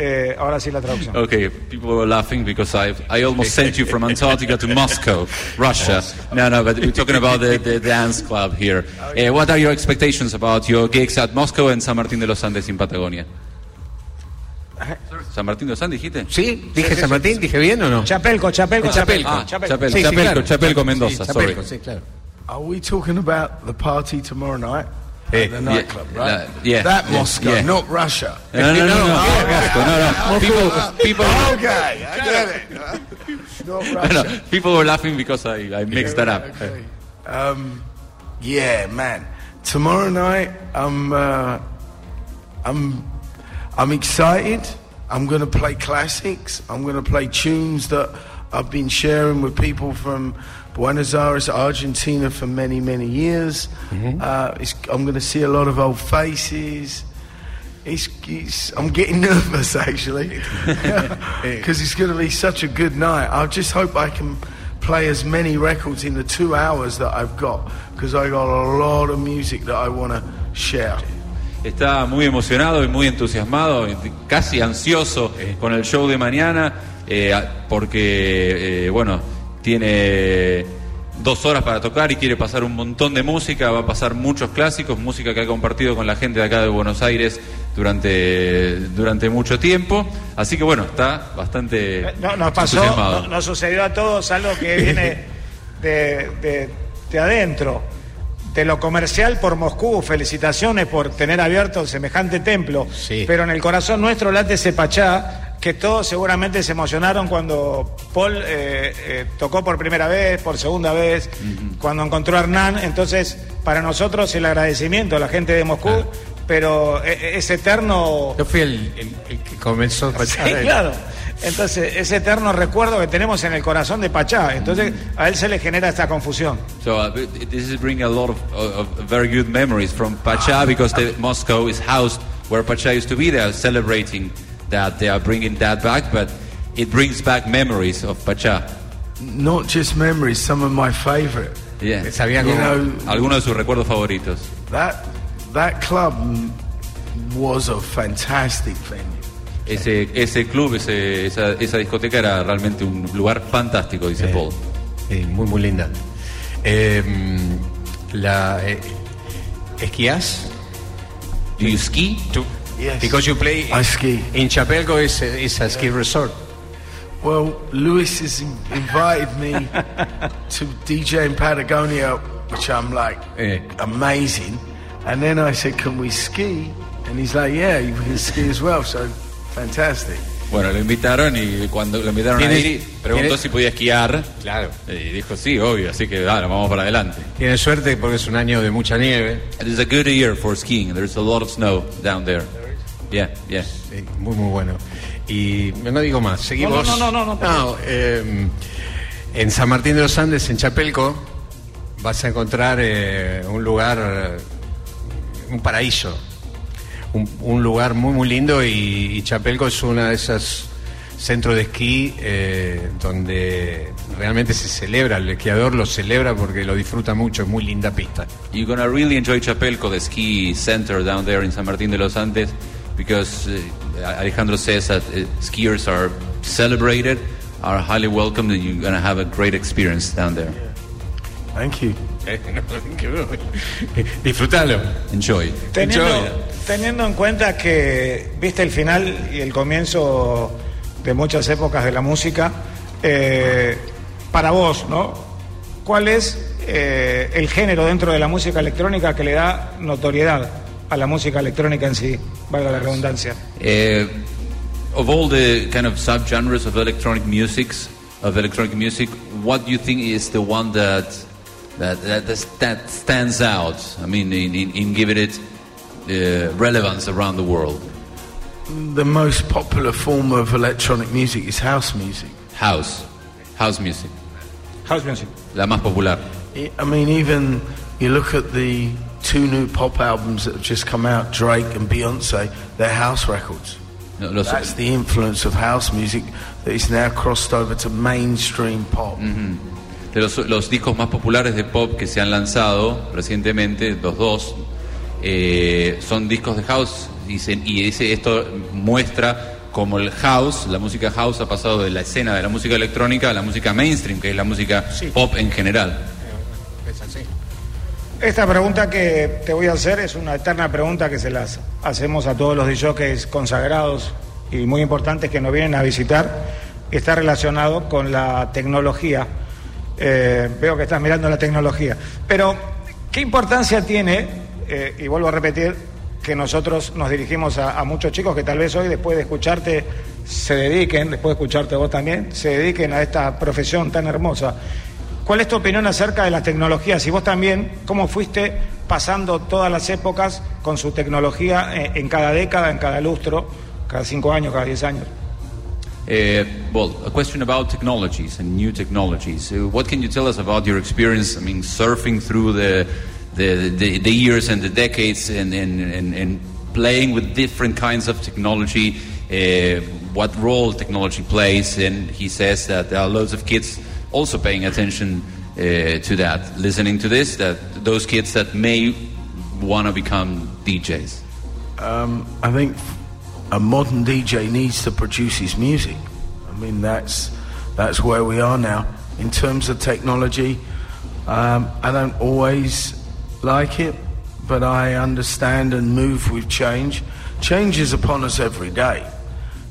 Eh, ahora sí la traducción. Okay, people were laughing because I I almost sent you from Antarctica to Moscow, Russia. No, no, but we're talking about the, the dance club here. Uh, what are your expectations about your gigs at Moscow and San Martín de los Andes in Patagonia? ¿San Martín de los Andes dijiste? ¿Sí? ¿Dije San Martín? ¿Dije bien o no? Chapelco, Chapelco, Chapelco. Ah, Chapelco. Chapelco, Sí, sí, Chapelco, claro. Chapelco, Mendoza, Sí, sorry. Sí, claro. Are we talking about the party tomorrow night? Eh, the nightclub, yeah, right? yeah, that yeah, Moscow, yeah. not Russia. No, no, no, no, no, Moscow, no, no. People, people, Okay, I get it. not Russia. no, people were laughing because I, I mixed that up. Okay. Um, yeah, man. Tomorrow night, I'm, uh, I'm, I'm excited. I'm going to play classics. I'm going to play tunes that I've been sharing with people from Buenos Aires, Argentina, for many, many years. Uh, it's, I'm going to see a lot of old faces. It's, it's, I'm getting nervous actually because it's going to be such a good night. I just hope I can play as many records in the two hours that I've got because I got a lot of music that I want to share. Está muy emocionado y muy entusiasmado, casi ansioso con el show de mañana, eh, porque, eh, bueno, tiene dos horas para tocar y quiere pasar un montón de música, va a pasar muchos clásicos, música que ha compartido con la gente de acá de Buenos Aires durante, durante mucho tiempo. Así que, bueno, está bastante No, nos pasó, no- nos sucedió a todos algo que viene de, de- de adentro, de lo comercial por Moscú. Felicitaciones por tener abierto semejante templo. Sí. Pero en el corazón nuestro late ese Pachá, que todos seguramente se emocionaron cuando Paul eh, eh, tocó por primera vez, por segunda vez, cuando encontró a Hernán. Entonces, para nosotros el agradecimiento a la gente de Moscú, pero eh, eh, es eterno. Yo fui el, el- el que comenzó a Sí, claro. Entonces, ese eterno recuerdo que tenemos en el corazón de Pachá. Entonces, a él se le genera esta confusión. So uh, this is bringing a lot of, of, of very good memories from Pacha because the, Moscow is housed where Pacha used to be. They are celebrating that they are bringing that back, but it brings back memories of Pacha. Not just memories, some of my favorite. Yeah. Sabía You know, Algunos de sus recuerdos favoritos. that that club was a fantastic venue. Ese, ese club, ese, esa, esa discoteca era realmente un lugar fantástico, dice Paul. Sí, muy, muy linda. Eh, la, eh, ¿Esquías? Do you ski? Tú- Yes. Because you play I ski. in Chapelco is a, is a ski resort. Well, Lewis has in- invited me to DJ in Patagonia, which I'm like Eh. amazing. And then I said, "Can we ski?" And he's like, "Yeah, you can ski as well." So fantastic. Bueno, lo invitaron y cuando lo invitaron a ¿Tienes- ir, preguntó tienes- si podía esquiar. Claro. Y dijo sí, obvio, así que dale, vamos para adelante. Tiene suerte porque es un año de mucha nieve. It is a good year for skiing. There's a lot of snow down there. Yeah, yeah. Sí, muy, muy bueno. Y no digo más, seguimos. No, no, no, no, no, eh, en San Martín de los Andes, en Chapelco, vas a encontrar eh, un lugar, eh, un paraíso. Un, un lugar muy, muy lindo y, y Chapelco es una de esas centros de esquí eh, donde realmente se celebra, el esquiador lo celebra porque lo disfruta mucho, es muy linda pista. You're gonna really enjoy Chapelco, the ski center down there in San Martín de los Andes, because uh, Alejandro says that uh, skiers are celebrated, are highly welcomed, and you're gonna have a great experience down there. Thank you. Disfrútalo. Enjoy. Teniendo, Enjoy. teniendo en cuenta que viste el final y el comienzo de muchas épocas de la música, eh, para vos, ¿no? ¿Cuál es eh, el género dentro de la música electrónica que le da notoriedad a la música electrónica en sí? Valga la redundancia. Uh, of all the kind of subgenres of electronic musics, of electronic music, what do you think is the one that that that, that stands out? I mean, in, in, in giving it uh, relevance around the world. The most popular form of electronic music is house music. House, house music, House music. la más popular. I mean, even you look at the two new pop albums that have just come out, Drake and Beyonce, they're house records. No, los- That's the influence of house music that is now crossed over to mainstream pop. de los, los discos más populares de pop que se han lanzado recientemente, los dos, eh, son discos de house y, se- y ese- esto muestra como el house, la música house ha pasado de la escena de la música electrónica a la música mainstream, que es la música pop en general. Esta pregunta que te voy a hacer es una eterna pregunta que se las hacemos a todos los DJs consagrados y muy importantes que nos vienen a visitar. Está relacionado con la tecnología. Eh, veo que estás mirando la tecnología. Pero, ¿qué importancia tiene, eh, y vuelvo a repetir, que nosotros nos dirigimos a, a muchos chicos que tal vez hoy, después de escucharte, se dediquen, después de escucharte vos también, se dediquen a esta profesión tan hermosa? ¿Cuál es tu opinión acerca de las tecnologías? Y vos también, ¿cómo fuiste pasando todas las épocas con su tecnología eh, en cada década, en cada lustro, cada cinco años, cada diez años? Uh, well, a question about technologies and new technologies. Uh, what can you tell us about your experience? I mean, surfing through the the, the, the years and the decades and, and, and, and playing with different kinds of technology. Uh, what role technology plays, and he says that there are loads of kids also paying attention uh, to that, listening to this. That those kids that may want to become DJs. Um, I think a modern DJ needs to produce his music. I mean, that's that's where we are now in terms of technology. Um, I don't always like it, but I understand and move with change. Change is upon us every day.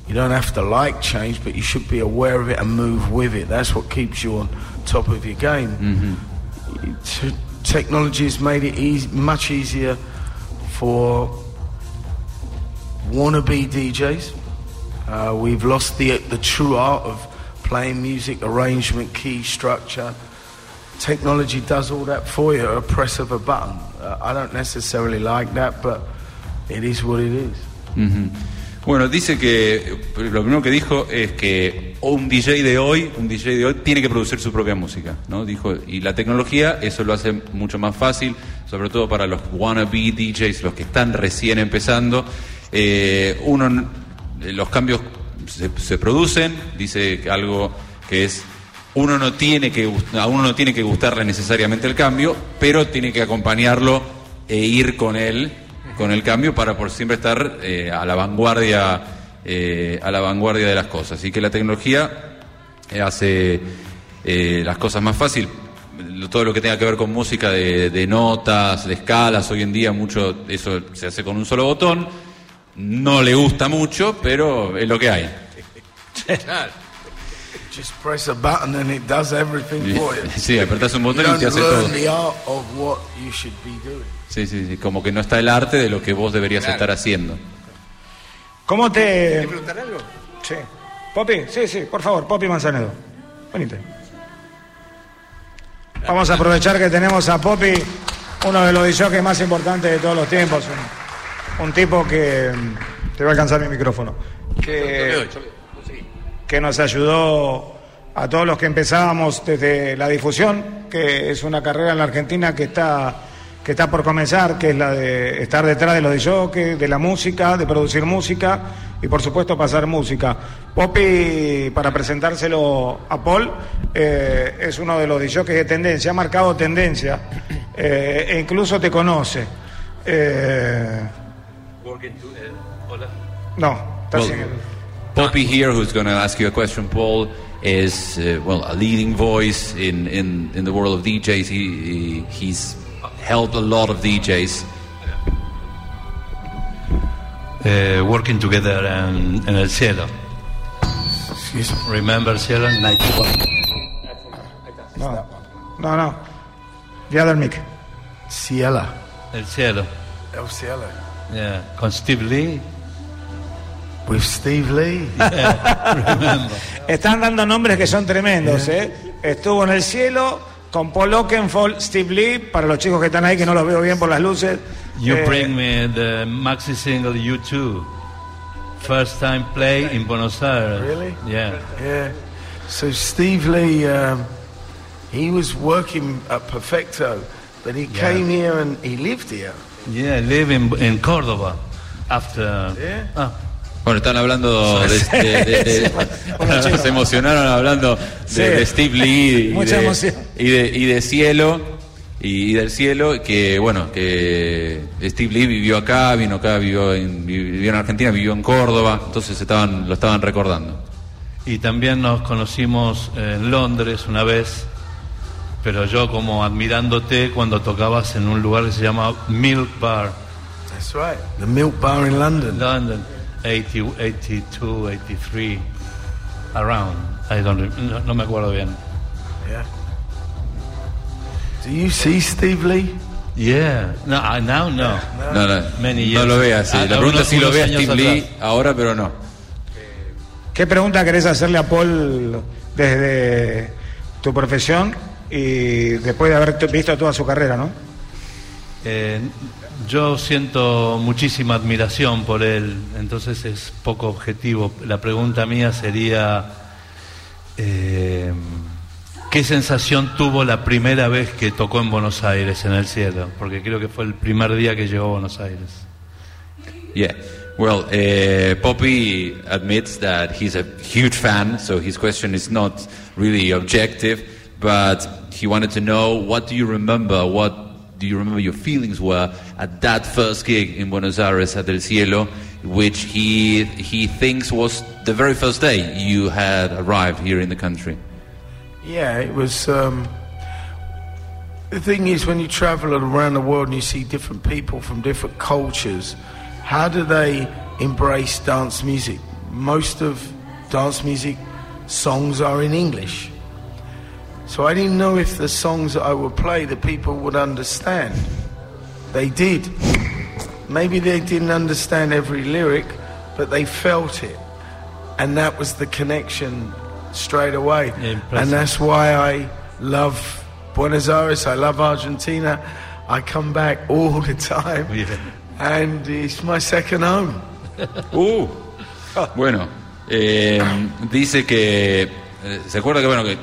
You don't have to like change, but you should be aware of it and move with it. That's what keeps you on top of your game. T- technology has made it easy, much easier for wannabe DJs. Uh, we've lost the the true art of playing music, arrangement, key, structure. Technology does all that for you at a press of a button. Uh, I don't necessarily like that, but it is what it is. Ujú. Bueno, dice que lo primero que dijo es que un DJ de hoy, un DJ de hoy tiene que producir su propia música, ¿no? Dijo, y la tecnología eso lo hace mucho más fácil, sobre todo para los wannabe DJs, los que están recién empezando. Eh, uno, n- los cambios se, se producen, dice algo que es uno no tiene que a uno no tiene que gustarle necesariamente el cambio, pero tiene que acompañarlo e ir con él, con el cambio para por siempre estar eh, a la vanguardia, eh, a la vanguardia de las cosas. Y que la tecnología eh, hace eh, las cosas más fácil. Todo lo que tenga que ver con música de, de notas, de escalas, hoy en día mucho eso se hace con un solo botón. No le gusta mucho, pero es lo que hay. Just press a button and it does everything for you. Sí, apretás un botón y te hace todo. Sí, sí, sí, como que no está el arte de lo que vos deberías Claro. estar haciendo. ¿Cómo te...? ¿Quieres preguntar algo? Sí. Popi, sí, sí, por favor, Popi Manzanedo. Venite. Vamos a aprovechar que tenemos a Popi, uno de los DJs más importantes de todos los tiempos. Un, un tipo que... Te va a alcanzar mi micrófono. Que, que nos ayudó a todos los que empezábamos desde la difusión, que es una carrera en la Argentina que está, que está por comenzar, que es la de estar detrás de los DJs, de la música, de producir música y por supuesto pasar música. Poppy, para presentárselo a Paul, eh, es uno de los DJs de tendencia, ha marcado tendencia eh, e incluso te conoce. Eh, no, está Well, Poppy here, who's going to ask you a question, Paul, is uh, well a leading voice in, in, in the world of DJs. He, he he's helped a lot of DJs. uh, working together in, in El Cielo. Remember Cielo? 91. No, no, no. The other mic. Ciela. El Cielo. El Cielo. Yeah. Con Steve Lee. With Steve Lee. Remember. Están dando nombres que son tremendos, ¿eh? Estuvo en el cielo con Paul Oakenfold, Steve Lee, para los chicos que están ahí que no los veo bien por las luces. You Eh, bring me the maxi single U2. First time play in Buenos Aires. Really? Yeah. Yeah. So Steve Lee, um, he was working at Perfecto, but he Yeah. came here and he lived here. Yeah, live in, in Córdoba. After. Yeah. Ah, Bueno, están hablando de, de- de- de- se emocionaron hablando de, Sí. de Steve Lee y Mucha de, emoción. y de y de cielo y, y del cielo que bueno que Steve Lee vivió acá, vino acá, vivió en, vivió en Argentina, vivió en Córdoba, entonces estaban lo estaban recordando. Y también nos conocimos en Londres una vez, pero yo como admirándote cuando tocabas en un lugar que se llama Milk Bar, That's right. The Milk Bar in London. London, 80, 82, 83, around. I don't, no, no me acuerdo bien. Yeah. Do you see Steve Lee? Yeah, no, I- now no. No, no, Many no years. lo veas. sí. Ah, La pregunta es si lo ve a Steve Lee atrás. ahora, pero no. ¿Qué pregunta querés hacerle a Paul desde tu profesión y después de haber visto toda su carrera, no? Eh, yo siento muchísima admiración por él, entonces es poco objetivo. La pregunta mía sería, eh, ¿qué sensación tuvo la primera vez que tocó en Buenos Aires, en el cielo? Porque creo que fue el primer día que llegó a Buenos Aires. Yeah. Well, uh, Poppy admits that he's a huge fan, so his question is not really objective, but he wanted to know what do you remember, what do you remember your feelings were at that first gig in Buenos Aires at El Cielo, which he he thinks was the very first day you had arrived here in the country. Yeah, it was. Um, the thing is, when you travel around the world and you see different people from different cultures, how do they embrace dance music? Most of dance music songs are in English. So I didn't know if the songs that I would play the people would understand. They did. Maybe they didn't understand every lyric, but they felt it. And that was the connection straight away. and that's why I love Buenos Aires, I love Argentina. I come back all the time. And it's my second home. Uh, bueno, eh, dice que eh, se acuerda que bueno que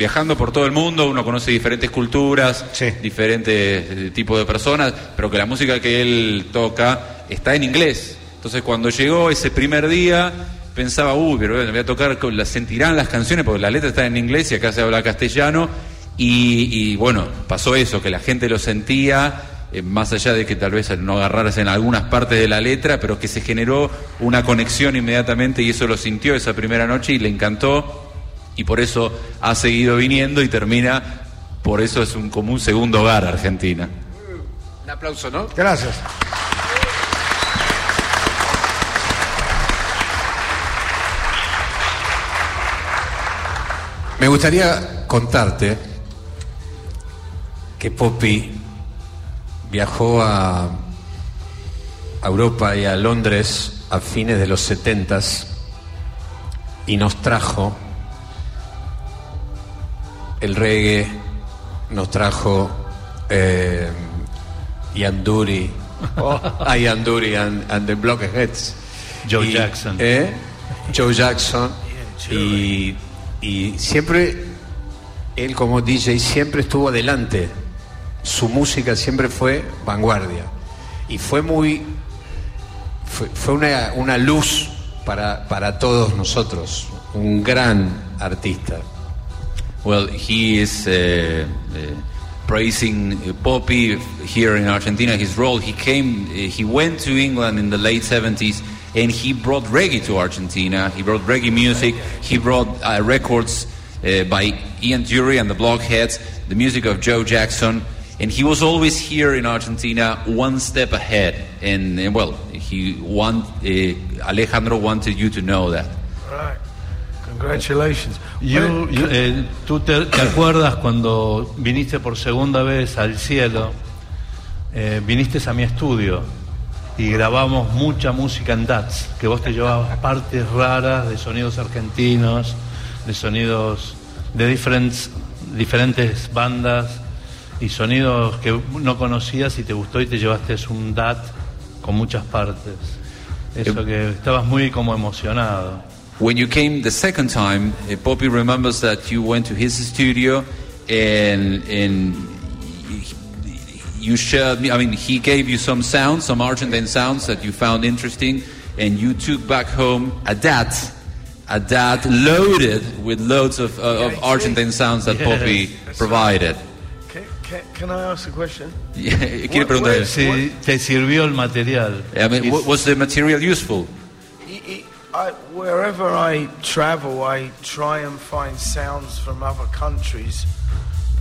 viajando por todo el mundo uno conoce diferentes culturas, diferentes eh, tipos de personas, pero que la música que él toca está en inglés. Entonces cuando llegó ese primer día pensaba, uy, pero bueno, voy a tocar, las sentirán las canciones porque la letra está en inglés y acá se habla castellano. Y, y, bueno, pasó eso, que la gente lo sentía, eh, más allá de que tal vez no agarrarse en algunas partes de la letra, pero que se generó una conexión inmediatamente y eso lo sintió esa primera noche y le encantó y por eso ha seguido viniendo y termina, por eso es un, como un segundo hogar Argentina. Un aplauso, ¿no? Gracias. Me gustaría contarte que Poppy viajó a Europa y a Londres a fines de los 70 y nos trajo el reggae, nos trajo eh, Ian Dury, a Ian Dury and, and the Blockheads. Joe Y, Jackson. ¿eh? Joe Jackson. Y, y siempre, él como DJ siempre estuvo adelante. Su música siempre fue vanguardia. Y fue muy. Fue, fue una, una luz para, para todos nosotros. Un gran artista. Well, he is uh, uh, praising Poppy here in Argentina. His role. He came. Uh, he went to England in the late '70s, and he brought reggae to Argentina. He brought reggae music. He brought uh, records uh, by Ian Dury and the Blockheads, the music of Joe Jackson, and he was always here in Argentina, one step ahead. And, uh, well, he want Alejandro wanted you to know that. Right. Congratulations. You- eh, ¿Tú te, te acuerdas cuando viniste por segunda vez al cielo? Eh, viniste a mi estudio y grabamos mucha música en DATS, que vos te llevabas partes raras de sonidos argentinos, de sonidos de diferentes, diferentes bandas y sonidos que no conocías y te gustó y te llevaste un DAT con muchas partes. Eso que estabas muy como emocionado. When you came the second time, Poppy remembers that you went to his studio and and you shared. Me. I mean, he gave you some sounds, some Argentine sounds that you found interesting, and you took back home a DAT, a DAT loaded with loads of, uh, of Argentine sounds that Yes. Poppy provided. Can, can, can I ask a question? Quiere preguntar. Si te sirvió el material. I mean, wa- was the material useful? I, wherever I travel, I try and find sounds from other countries,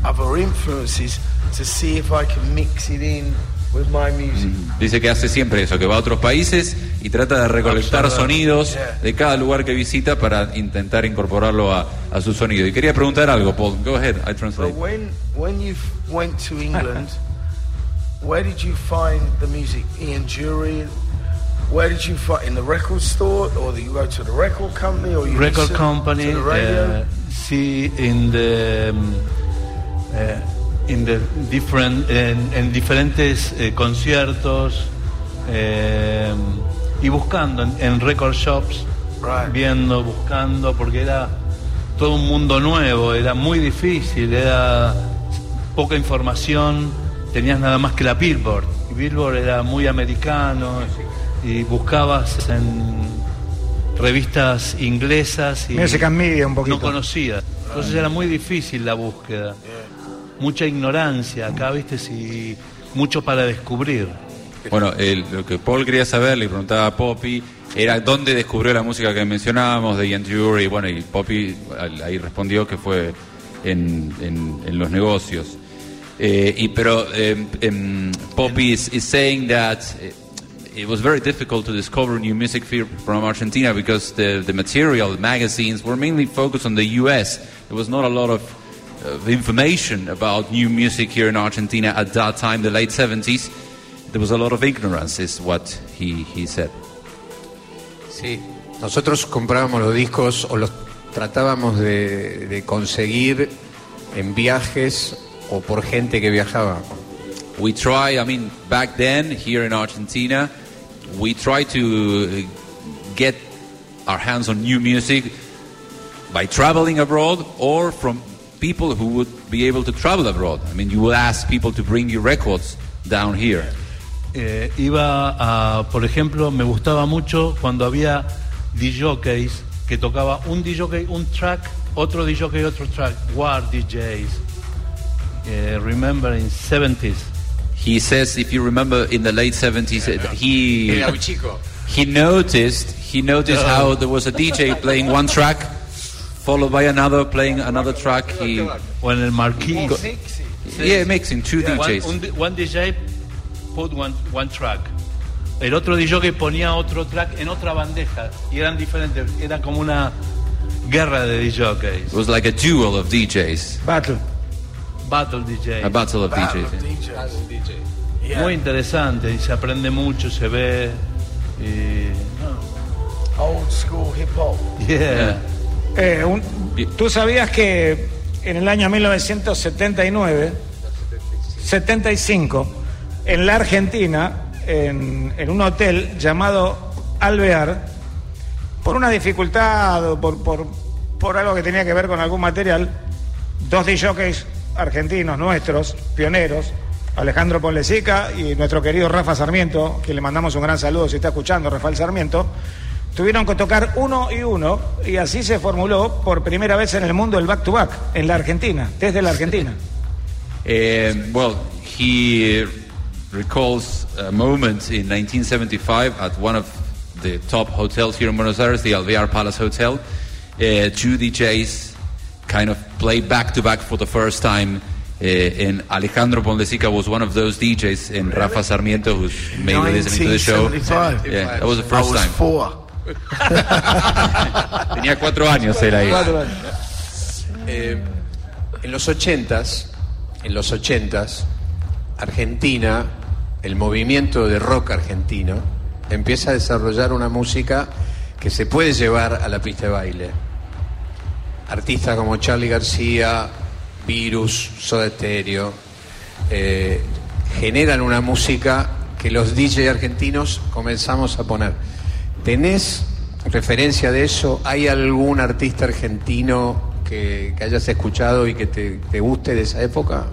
other influences, to see if I can mix it in with my music. Mm. Dice que hace siempre eso, que va a otros países y trata de recolectar sonidos Yeah. de cada lugar que visita para intentar incorporarlo a, a su sonido. Y quería preguntar algo, Paul. Go ahead, I translate. But when when you went to England, where did you find the music? Ian Jury. Where did you find in the record store, or you go to the record company, or you record company to the radio? uh, see in the um, uh, in the different, en, en diferentes eh, conciertos eh, y buscando en, en record shops, viendo, buscando, porque era todo un mundo nuevo, era muy difícil, era poca información, tenías nada más que la Billboard. Y Billboard era muy americano y buscabas en revistas inglesas y Music and Media un poquito. no conocidas. Entonces era muy difícil la búsqueda. Mucha ignorancia acá, viste, si mucho para descubrir. Bueno, el- lo que Paul quería saber, le preguntaba a Poppy, era dónde descubrió la música que mencionábamos, de Ian Dury, y bueno, y Poppy ahí respondió que fue en, en- en los negocios. Eh, y pero em, em, Poppy is, is saying that eh, it was very difficult to discover new music from Argentina because the, the material, the magazines were mainly focused on the US. There was not a lot of, of information about new music here in Argentina at that time, the late 70s. There was a lot of ignorance, is what he, he said. Sí, nosotros comprábamos los discos o los tratábamos de, de conseguir en viajes o por gente que viajaba. We try, I mean, back then here in Argentina, we try to uh, get our hands on new music by traveling abroad or from people who would be able to travel abroad. I mean, you would ask people to bring you records down here. Eh, iba a, por ejemplo, me gustaba mucho cuando había DJs que tocaba un DJ un track, otro DJ otro track, war DJs. Eh, remember in 70s. He says, if you remember, in the late 70s, uh, he Era muy chico. he noticed he noticed how there was a DJ playing one track, followed by another playing another track. He O en el Marquis. yeah, mixing two One, DJs. un di- one DJ put one, one track. El otro DJ que ponía otro track en otra bandeja y eran diferentes. Era como una guerra de DJs. It was like a duel of DJs, Battle. Battle DJ. a battle of DJs. yeah. Muy interesante y se aprende mucho, se ve. Y, no. Old school hip hop. Yeah. Eh, un- Tú sabías que en el año 1979, 75, en la Argentina, en, en un hotel llamado Alvear, por una dificultad o por, por, por algo que tenía que ver con algún material, dos DJs argentinos nuestros, pioneros, Alejandro Ponlesica y nuestro querido Rafa Sarmiento, que le mandamos un gran saludo si está escuchando, Rafael Sarmiento, tuvieron que tocar uno y uno y así se formuló por primera vez en el mundo el back to back en la Argentina, desde la Argentina. Um, well, he recalls a moment in 1975 at one of the top hotels here in Buenos Aires, the Alvear Palace Hotel. Uh, two DJs kind of played back to back for the first time. Uh, and Alejandro Ponlesica was one of those DJs, and Rafa Sarmiento, who's maybe listening to the show. 1975. Yeah, that was the I first was time. four. Tenía cuatro años ahí. Eh, en los ochentas, en los ochentas, Argentina, el movimiento de rock argentino, empieza a desarrollar una música que se puede llevar a la pista de baile. Artistas como Charlie García, Virus, Soda Stereo, eh, generan una música que los DJ argentinos comenzamos a poner. ¿Tenés referencia de eso? ¿Hay algún artista argentino que, que hayas escuchado y que te, te guste de esa época?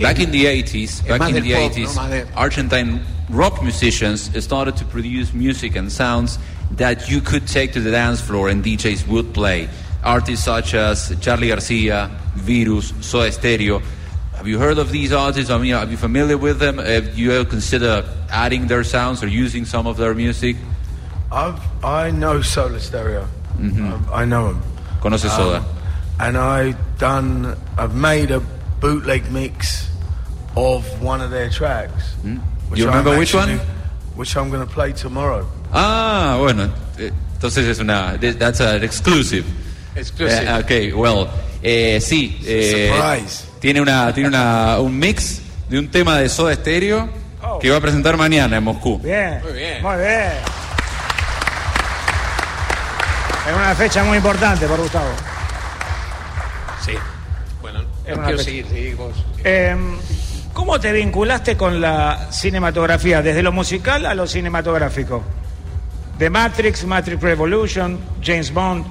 Back in the 80s, Es back in the pop, 80s, ¿no? Más de- Argentine rock musicians started to produce music and sounds that you could take to the dance floor and DJs would play. Artists such as Charlie Garcia, Virus, Soda Stereo. Have you heard of these artists? I mean, are you familiar with them? Have you ever consider adding their sounds or using some of their music? I've, I know Solar Stereo. Mhm. I, I know them. Conoce Soda. and I've done, I've made a bootleg mix of one of their tracks. Hmm? You remember which one? Which I'm going to play tomorrow. Ah, bueno, eh, entonces es una, that's an exclusive. Exclusive. Eh, okay, well, eh, sí. eh, Surprise. tiene una, tiene una, un mix de un tema de Soda Stereo que va a presentar mañana en Moscú. Bien. Muy bien. Muy bien. Es una fecha muy importante por Gustavo. Sí. Bueno, No una quiero seguir, seguí vos. Eh, ¿Cómo te vinculaste con la cinematografía, desde lo musical a lo cinematográfico? De Matrix, Matrix Revolution, James Bond.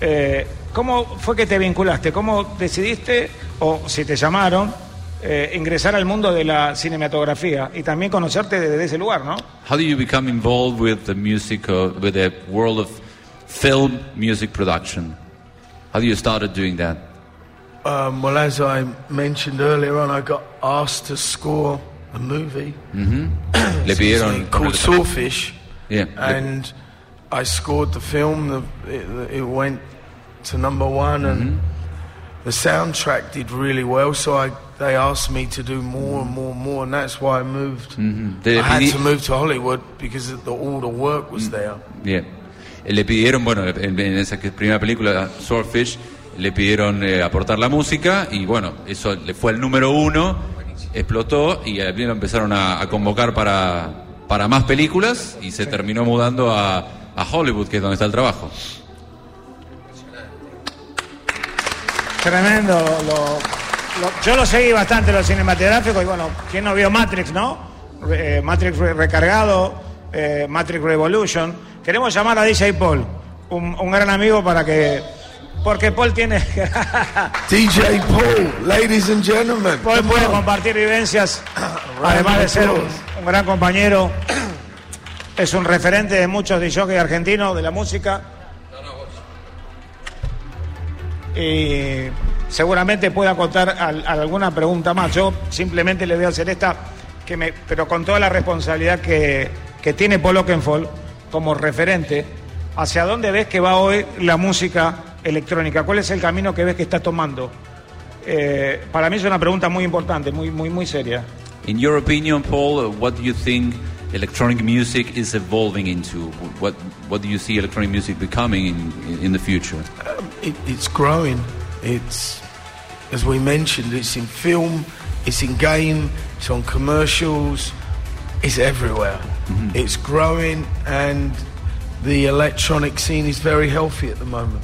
Eh, ¿Cómo fue que te vinculaste? ¿Cómo decidiste, o si te llamaron, eh, ingresar al mundo de la cinematografía y también conocerte desde ese lugar, ¿no? How do you become involved with the music, uh, with the world of film music production? How do you started doing that? Um, well, as I mentioned earlier on, I got asked to score a movie Ujú. Le pidieron called Sawfish, Yeah. and I scored the film. The, it, it went to number one, and the soundtrack did really well. So I, they asked me to do more and more and more, and that's why I moved. Te I had to move to Hollywood because the, all the work was there. Bien. Eh, Le pidieron, bueno, en, en esa primera película, Swordfish, le pidieron eh, aportar la música y bueno, eso le fue el número uno, explotó y eh, lo empezaron a, a convocar para, para más películas y se terminó mudando a, a Hollywood, que es donde está el trabajo. Tremendo. yo lo seguí bastante, lo cinematográfico, y bueno, ¿quién no vio Matrix, no? Eh, Matrix re- recargado, eh, Matrix Revolution. Queremos llamar a DJ Paul, un, un gran amigo para que... Porque Paul tiene... DJ Paul, ladies and gentlemen. Paul puede compartir vivencias, además de ser un, un gran compañero. Es un referente de muchos DJ argentinos de la música. Y seguramente pueda contar al- alguna pregunta más. Yo simplemente le voy a hacer esta, que me, pero con toda la responsabilidad que, que tiene Paul Oakenfold como referente. ¿Hacia dónde ves que va hoy la música electrónica? ¿Cuál es el camino que ves que está tomando? Eh, para mí es una pregunta muy importante, muy, muy, muy seria. In your opinion, Paul, uh, what do you think electronic music is evolving into? What, what do you see electronic music becoming in, in the future? It, it's growing. It's, as we mentioned, it's in film, it's in game, it's on commercials, it's everywhere. It's growing, and the electronic scene is very healthy at the moment.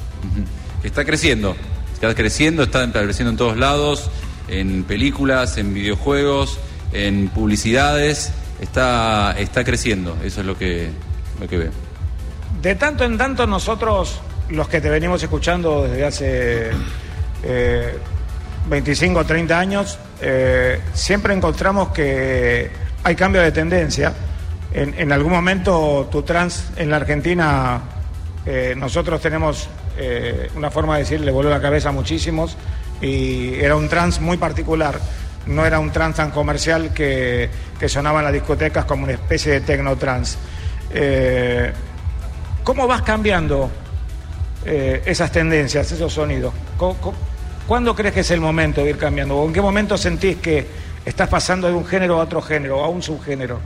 Está creciendo, está creciendo, está creciendo en todos lados, en películas, en videojuegos, en publicidades, está, está creciendo, eso es lo que, lo que veo. De tanto en tanto nosotros, los que te venimos escuchando desde hace eh, 25 o 30 años, eh, siempre encontramos que hay cambio de tendencia. En, en algún momento tu trans en la Argentina, eh, nosotros tenemos eh, una forma de decir, le voló la cabeza a muchísimos y era un trans muy particular. No era un trans tan comercial que, sonaba en las discotecas como una especie de techno trans. Eh, ¿Cómo vas cambiando esas tendencias, esos sonidos? ¿Cu- cu- ¿Cuándo crees que es el momento de ir cambiando? ¿O en qué momento sentís que estás pasando de un género a otro género, a un subgénero?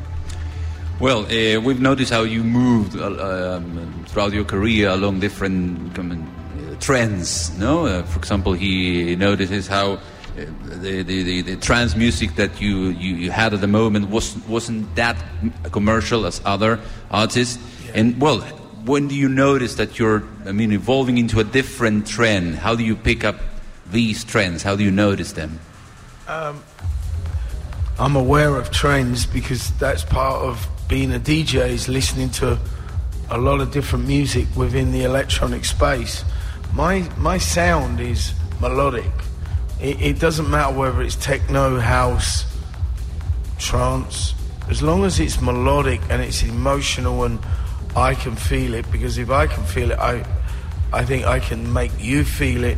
Well, uh, we've noticed how you moved uh, um, throughout your career along different um, trends. No, uh, for example, he notices how uh, the, the, the, the trance music that you, you, you had at the moment was wasn't that commercial as other artists. And well, when do you notice that you're, I mean, evolving into a different trend? How do you pick up these trends? How do you notice them? Um, I'm aware of trends because that's part of being a DJ is listening to a lot of different music within the electronic space. My my sound is melodic. It, it doesn't matter whether it's techno, house, trance, as long as it's melodic and it's emotional and I can feel it. Because if I can feel it, I I think I can make you feel it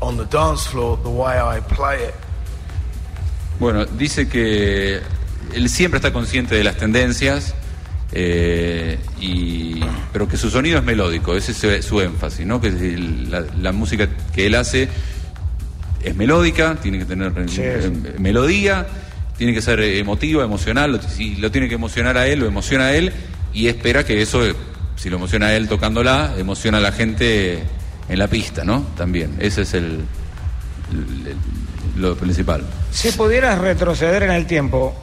on the dance floor the way I play it. Bueno, dice que él siempre está consciente de las tendencias, eh, y, pero que su sonido es melódico, ese es su énfasis, ¿no? que la, la música que él hace es melódica, tiene que tener eh, melodía, tiene que ser emotiva, emocional, lo- si lo tiene que emocionar a él, lo emociona a él, y espera que eso, si lo emociona a él tocándola, emociona a la gente en la pista, ¿no? También, ese es el- el- el- lo principal. Si pudieras retroceder en el tiempo,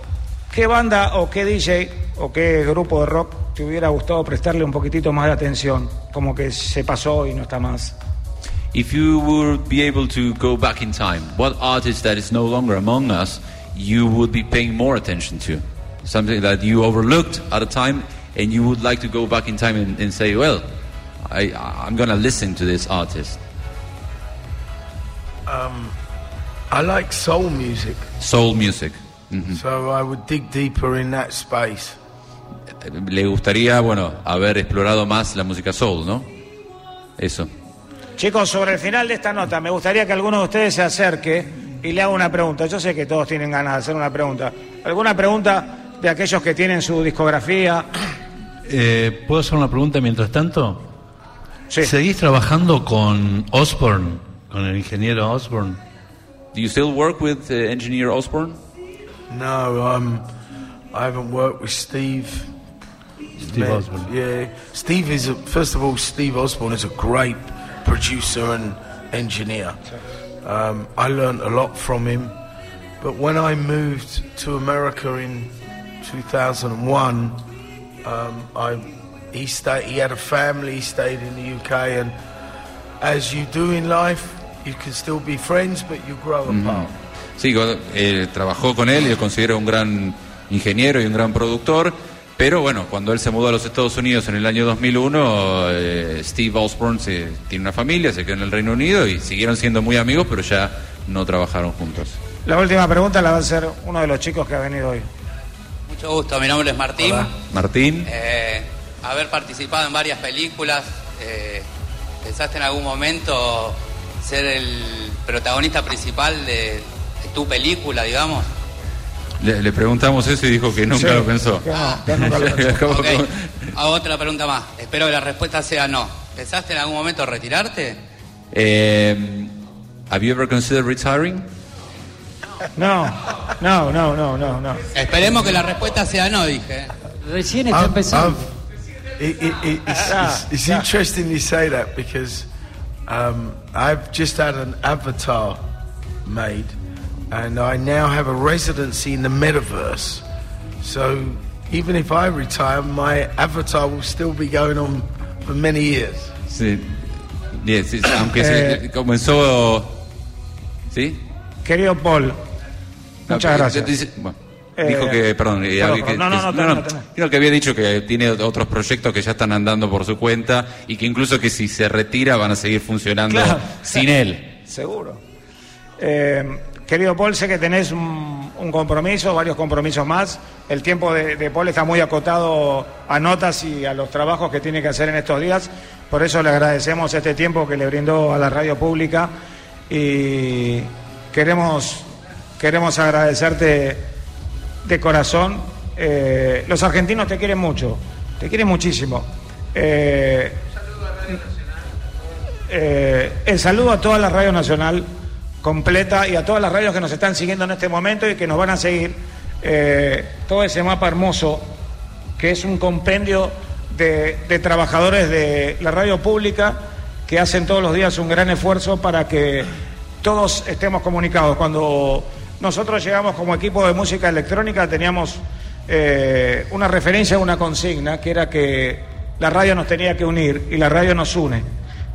¿qué banda o qué DJ o qué grupo de rock te hubiera gustado prestarle un poquitito más de atención? Como que se pasó y no está más. If you would be able to go back in time, what artist that is no longer among us you would be paying more attention to? Something that you overlooked at a time and you would like to go back in time and, and say, well, I, I'm going to listen to this artist. Um, I like soul music, Soul music. So I would dig deeper in that space. Le gustaría, bueno, haber explorado más la música soul, ¿no? Eso. Chicos, sobre el final de esta nota, me gustaría que alguno de ustedes se acerque y le haga una pregunta. Yo sé que todos tienen ganas de hacer una pregunta. ¿Alguna pregunta de aquellos que tienen su discografía? Eh, ¿Puedo hacer una pregunta mientras tanto? ¿Seguís trabajando con Osborne, con el ingeniero Osborne? Do you still work with uh, engineer Osborne? No, um, I haven't worked with Steve. Steve Osborne. Yeah, Steve is a, first of all, Steve Osborne is a great producer and engineer. Um, I learned a lot from him, but when I moved to America in 2001, um, I he stayed. He had a family. He stayed in the UK, and as you do in life, you can still be friends, but you grow apart. Sí, eh, trabajó con él y lo considero un gran ingeniero y un gran productor. Pero bueno, cuando él se mudó a los Estados Unidos en el año 2001, eh, Steve Osborne se- tiene una familia, se quedó en el Reino Unido y siguieron siendo muy amigos, pero ya no trabajaron juntos. La última pregunta la va a hacer uno de los chicos que ha venido hoy. Mucho gusto, mi nombre es Martín. Martín. Eh, haber participado en varias películas, eh, ¿pensaste en algún momento ser el protagonista principal de tu película, digamos? Le, le preguntamos eso y dijo que nunca Sí, lo pensó. que no, que nunca lo pensó. Como- Ok, hago otra pregunta más. Espero que la respuesta sea no. ¿Pensaste en algún momento retirarte? Eh, have you ever considered retiring? No, no, no, no, no, no. Esperemos que la respuesta sea no, dije. Recién it- it- it- it's, Ah, it's- it's interesting you say that because um, I've just had an avatar made, and I now have a residency in the metaverse. So even if I retire, my avatar will still be going on for many years. Sí. Bien, sí, sí, aunque se- Eh. comenzó... ¿Sí? Querido Paul, No, muchas gracias. dice- bueno, Eh, dijo que, perdón, eh, perdón, que- no, no, no, termina. creo que había dicho que tiene otros proyectos que ya están andando por su cuenta y que incluso que si se retira van a seguir funcionando Claro. sin él. Seguro. Eh, querido Paul, sé que tenés un, un compromiso, varios compromisos más. El tiempo de, de Paul está muy acotado a notas y a los trabajos que tiene que hacer en estos días. Por eso le agradecemos este tiempo que le brindó a la radio pública y queremos, queremos agradecerte de corazón. Eh, los argentinos te quieren mucho, te quieren muchísimo. Eh, eh, el saludo a toda la radio nacional completa y a todas las radios que nos están siguiendo en este momento y que nos van a seguir. Eh, todo ese mapa hermoso que es un compendio de, trabajadores de la radio pública que hacen todos los días un gran esfuerzo para que todos estemos comunicados. Cuando nosotros llegamos como equipo de música electrónica teníamos eh, una referencia, una consigna, que era que la radio nos tenía que unir y la radio nos une.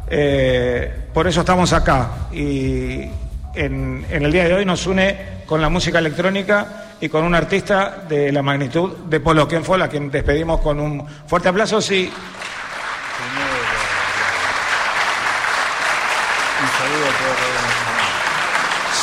Eh, por eso estamos acá y en, en el día de hoy nos une con la música electrónica y con un artista de la magnitud de Polo Kenfol, a quien despedimos con un fuerte aplauso. Sí,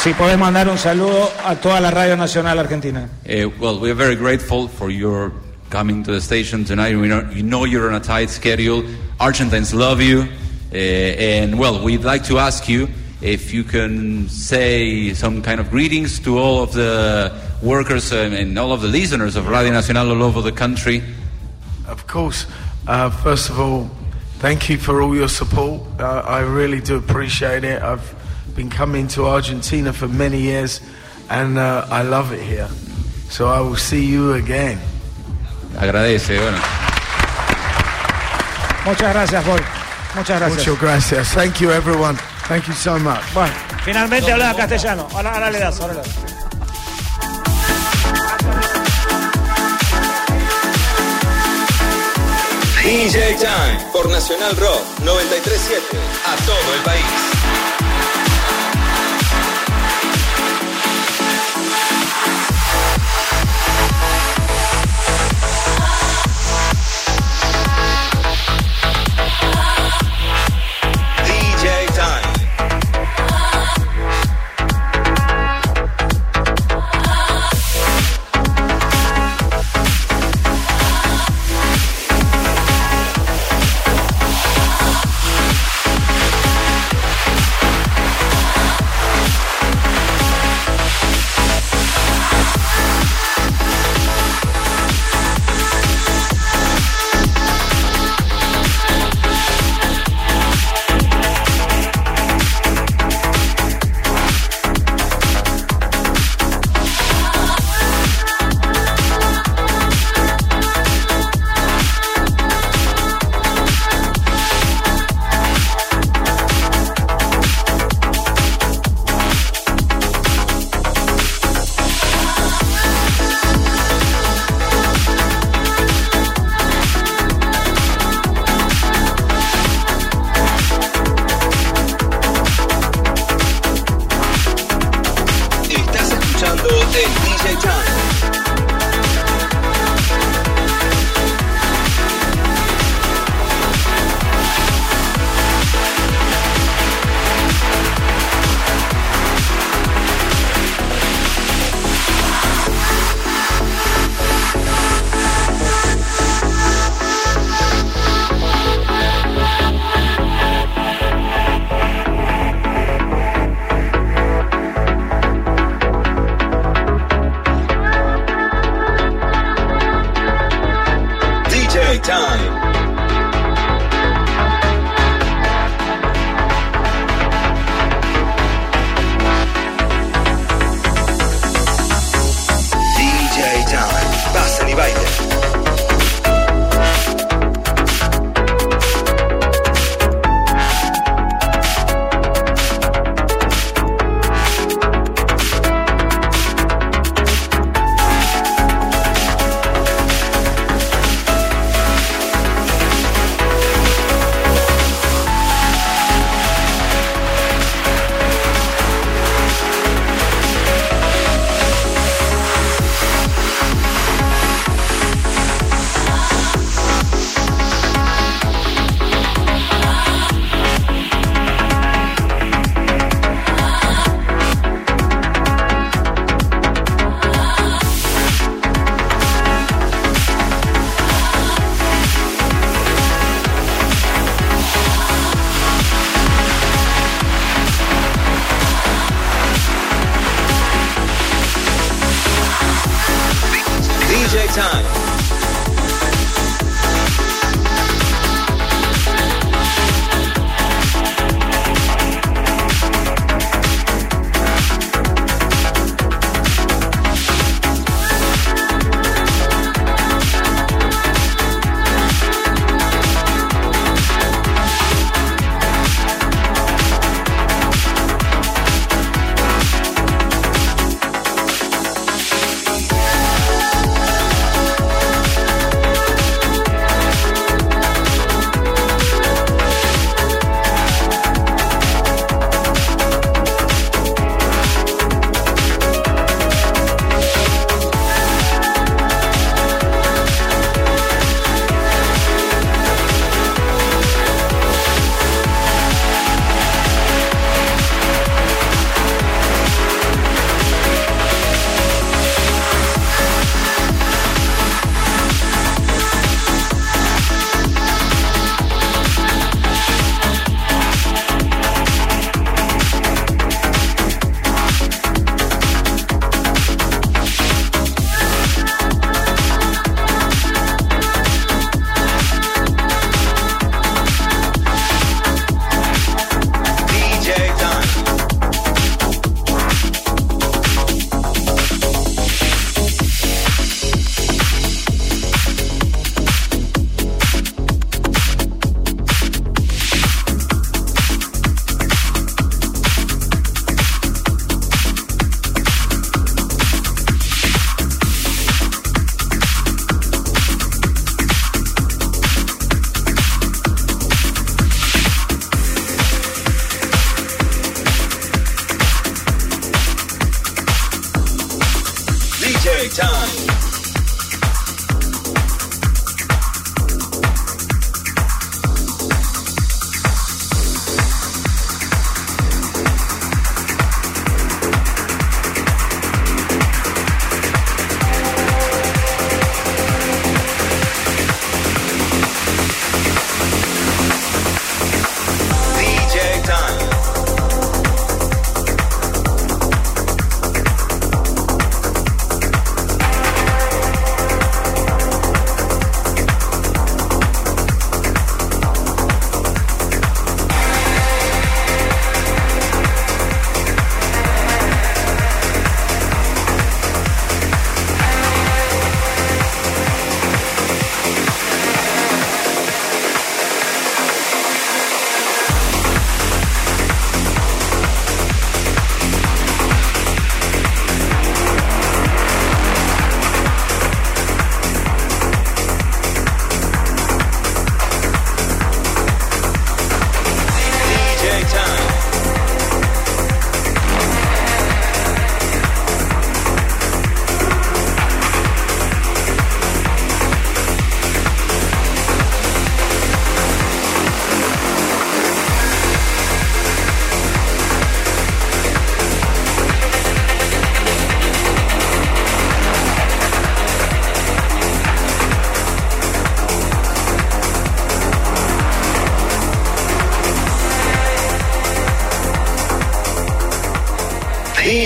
si podés mandar un saludo a toda la radio nacional argentina. Uh, well, we are very grateful for your coming to the station tonight. We know, you know you're on a tight schedule. Argentines love you. Uh, and, well, we'd like to ask you if you can say some kind of greetings to all of the workers and all of the listeners of Radio Nacional all over the country. Of course. Uh, first of all, thank you for all your support. Uh, I really do appreciate it. I've been coming to Argentina for many years, and uh, I love it here. So I will see you again. Agradece, bueno. Muchas gracias, Paul. Muchas gracias. Muchas gracias. Thank you, everyone. Thank you so much. Bueno, finalmente habla castellano. Ahora, ahora le das, ahora le das. DJ Time por Nacional Rock 937 a todo el país.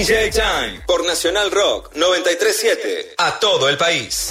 DJ Time por Nacional Rock 937 a todo el país.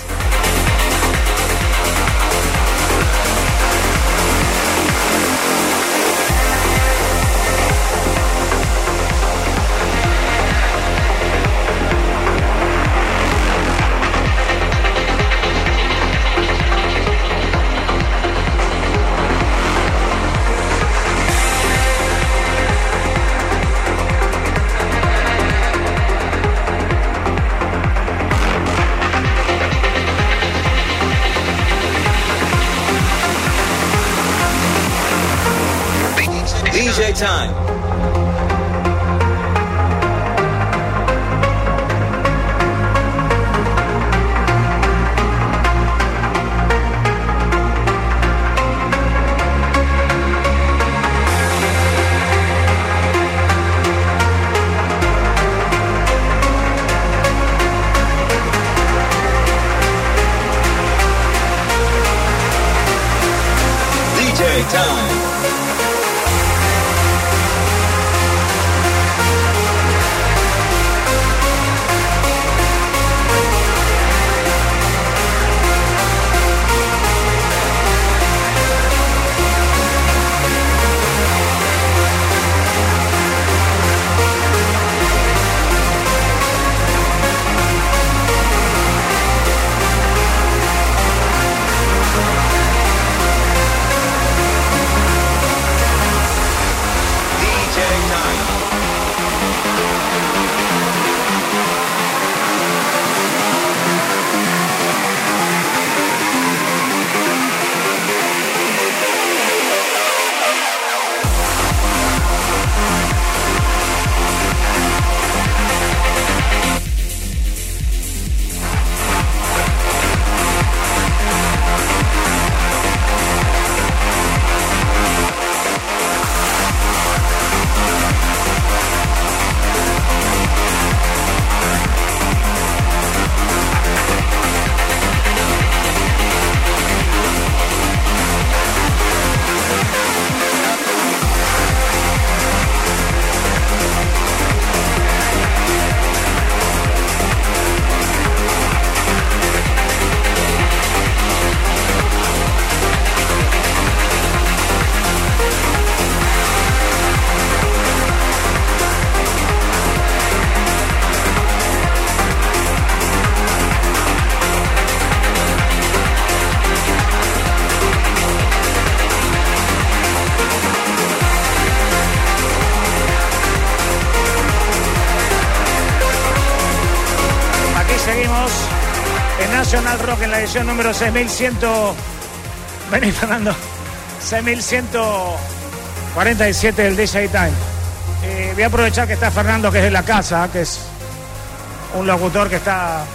Edición número 6100. Vení, Fernando. 6147 del DJ Time. Eh, voy a aprovechar que está Fernando, que es de la casa, que es un locutor que está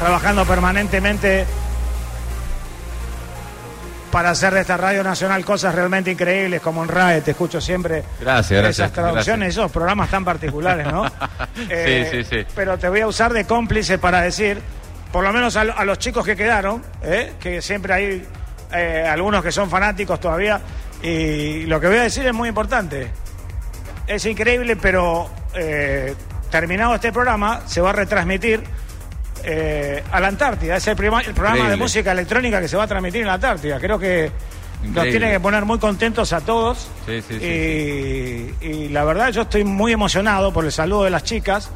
trabajando permanentemente para hacer de esta radio nacional cosas realmente increíbles, como en RAE, te escucho siempre. Gracias, gracias. Esas traducciones, esos programas tan particulares, ¿no? Eh, sí, sí, sí. Pero te voy a usar de cómplice para decir, por lo menos a, a los chicos que quedaron, ¿eh? que siempre hay eh, algunos que son fanáticos todavía, y lo que voy a decir es muy importante. Es increíble, pero eh, terminado este programa, se va a retransmitir eh, a la Antártida. Es el, prima- el programa Increíble. de música electrónica que se va a transmitir en la Antártida. Creo que nos tiene que poner muy contentos a todos. Sí, sí, y la verdad yo estoy muy emocionado por el saludo de las chicas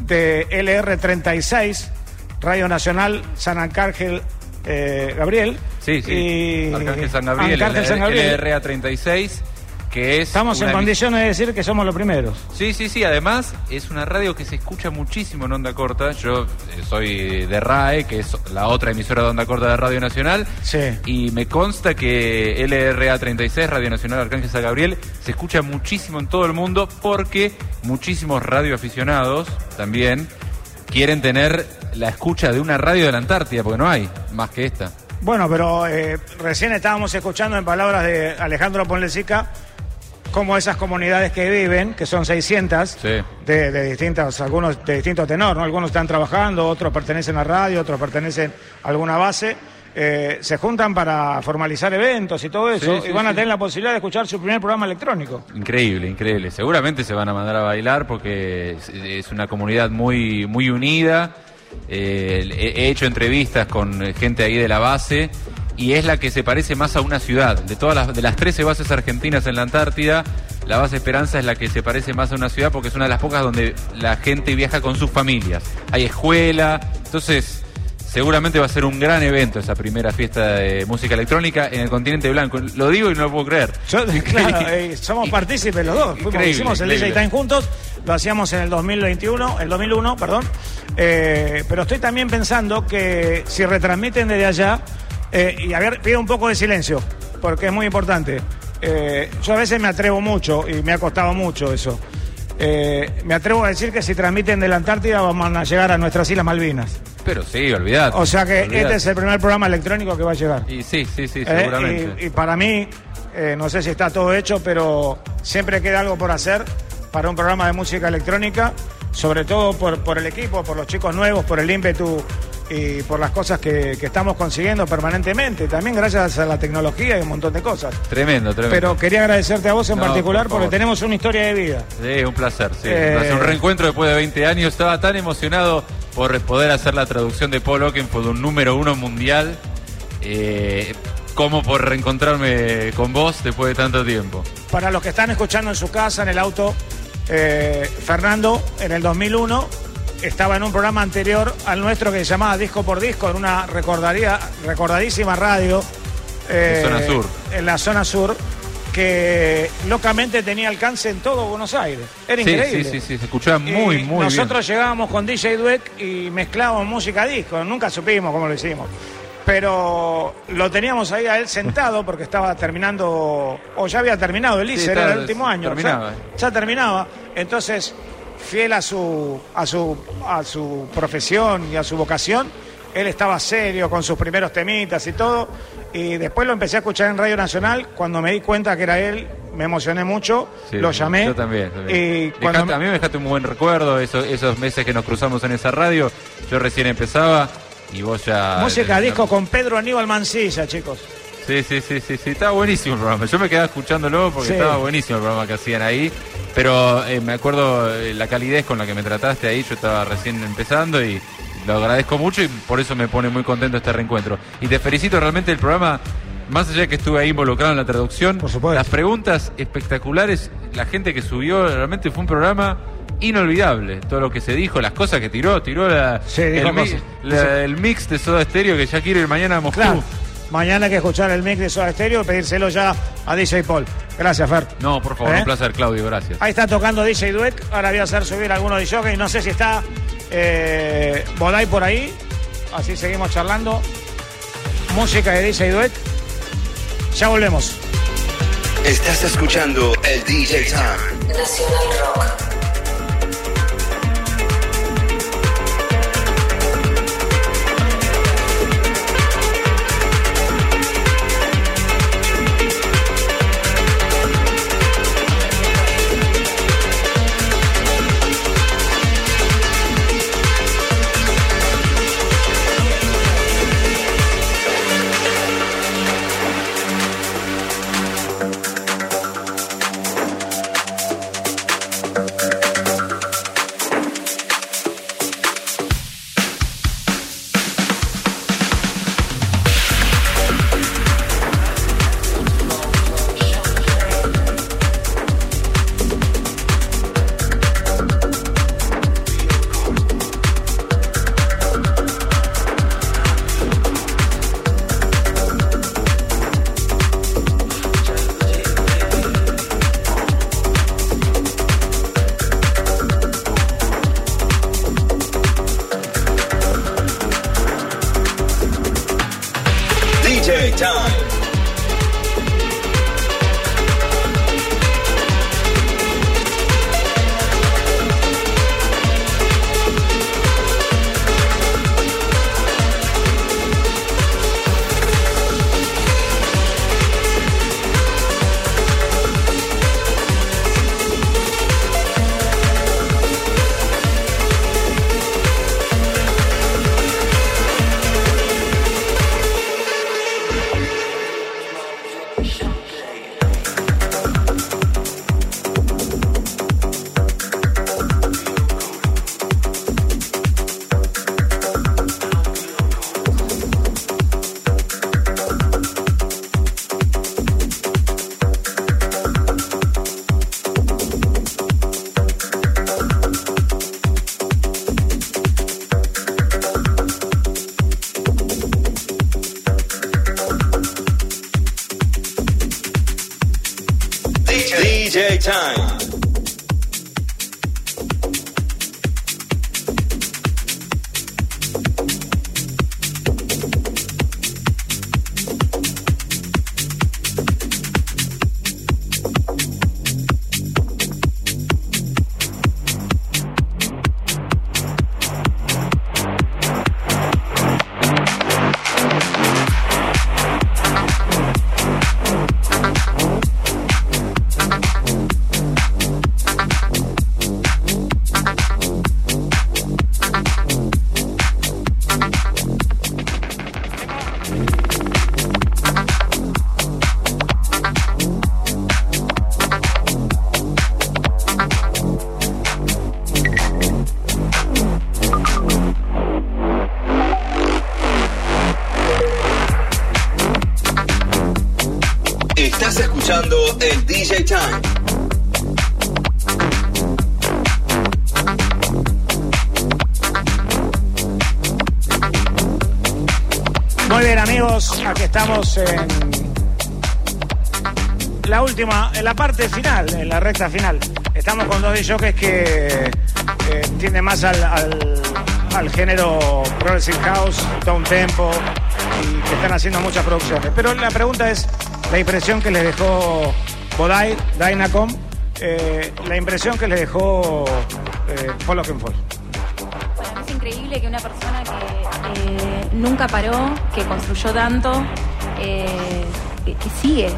de LR36, Radio Nacional San Arcángel eh, Gabriel. Sí, sí. Y- Arcángel San Gabriel, Arcángel San Gabriel. LRA 36, que es. Estamos en condiciones de decir que somos los primeros. Sí, sí, sí. Además, es una radio que se escucha muchísimo en onda corta. Yo eh, soy de RAE, que es la otra emisora de onda corta de Radio Nacional. Sí. Y me consta que LRA 36, Radio Nacional Arcángel San Gabriel, se escucha muchísimo en todo el mundo porque muchísimos radioaficionados también quieren tener la escucha de una radio de la Antártida, porque no hay más que esta. Bueno, pero eh, recién estábamos escuchando en palabras de Alejandro Ponlecica cómo esas comunidades que viven, que son 600, Sí. de, de distintas, algunos de distinto tenor, ¿no? Algunos están trabajando, otros pertenecen a radio, otros pertenecen a alguna base, eh, se juntan para formalizar eventos y todo eso, Sí, sí, y van a tener la posibilidad de escuchar su primer programa electrónico. Increíble, increíble. Seguramente se van a mandar a bailar porque es, es una comunidad muy, muy unida. Eh, he he hecho entrevistas con gente ahí de la base y es la que se parece más a una ciudad. De todas las, de las 13 bases argentinas en la Antártida, la base Esperanza es la que se parece más a una ciudad porque es una de las pocas donde la gente viaja con sus familias. Hay escuela, entonces seguramente va a ser un gran evento esa primera fiesta de música electrónica en el continente blanco. Lo digo y no lo puedo creer. Yo, claro, eh, somos partícipes los dos. Fuimos, hicimos el. DJ Time juntos, lo hacíamos en el 2021, el 2001, perdón. Eh, pero estoy también pensando que si retransmiten desde allá, eh, y a ver, pido un poco de silencio, porque es muy importante. Yo a veces me atrevo mucho y me ha costado mucho eso. Eh, me atrevo a decir que si transmiten de la Antártida vamos a llegar a nuestras Islas Malvinas. Pero sí, olvidate. O sea que olvidate. este es el primer programa electrónico que va a llegar. Y sí, sí, sí, Eh, seguramente. y, y para mí, eh, no sé si está todo hecho, pero siempre queda algo por hacer para un programa de música electrónica, sobre todo por, por el equipo, por los chicos nuevos, por el ímpetu y por las cosas que, que estamos consiguiendo permanentemente. También gracias a la tecnología y un montón de cosas. Tremendo, tremendo. Pero quería agradecerte a vos en No, particular por porque tenemos una historia de vida. Sí, un placer, sí. Eh, Un placer. Un reencuentro después de 20 años. Estaba tan emocionado por poder hacer la traducción de Paul Oakenfold, un número uno mundial, eh, como por reencontrarme con vos después de tanto tiempo. Para los que están escuchando en su casa, en el auto, eh, Fernando, en el 2001, estaba en un programa anterior al nuestro que se llamaba Disco por Disco, en una recordaría, recordadísima radio. eh, En zona sur. En la zona sur, que locamente tenía alcance en todo Buenos Aires. Era Sí, increíble. sí, sí, sí, se escuchaba muy, Y muy nosotros llegábamos con DJ Dweck y mezclábamos música disco. Nunca supimos cómo lo hicimos. Pero lo teníamos ahí a él sentado porque estaba terminando, o ya había terminado el Sí, ICE, era el último año. terminaba. Ya, ya terminaba. Entonces, fiel a su, a su, a su profesión y a su vocación, él estaba serio con sus primeros temitas y todo. Y después lo empecé a escuchar en Radio Nacional. Cuando me di cuenta que era él, me emocioné mucho. lo llamé. Yo también. también. Y cuando Dejate- a mí me dejaste un buen recuerdo, esos, esos meses que nos cruzamos en esa radio. Yo recién empezaba y vos ya. Música disco con Pedro Aníbal Mancilla, chicos. Sí, sí, sí, sí, sí, estaba buenísimo el programa. Yo me quedaba escuchándolo porque Sí. estaba buenísimo el programa que hacían ahí. Pero eh, me acuerdo eh, la calidez con la que me trataste ahí. Yo estaba recién empezando y lo agradezco mucho y por eso me pone muy contento este reencuentro. Y te felicito realmente el programa. Más allá de que estuve ahí involucrado en la traducción, las preguntas espectaculares, la gente que subió, realmente fue un programa inolvidable. Todo lo que se dijo, las cosas que tiró, tiró la, dijo el, mi- cosas. la- Sí. el mix de Soda Stereo que ya quiero ir mañana a Moscú. Claro. Mañana hay que escuchar el mix de Soda Stereo y pedírselo ya a DJ Paul. Gracias, Fer. No, por favor, ¿Eh? un placer, Claudio, gracias. Ahí está tocando DJ Dweck. Ahora voy a hacer subir algunos de jockey. No sé si está eh, Bodai por ahí. así seguimos charlando. Música de DJ Duet. Ya volvemos. Estás escuchando el DJ Time. Nacional Rock. El DJ Time. Muy bien amigos, aquí estamos en la última, en la parte final, en la recta final. Estamos con dos DJs que eh, tienden más al, al- al género Progressive House, Down Tempo y que están haciendo muchas producciones. Pero la pregunta es la impresión que les dejó Bodai, Dynacom, eh, la impresión que les dejó eh, Paul Oakenfold. Bueno, es increíble que una persona que eh, nunca paró, que construyó tanto, eh, que, que sigue,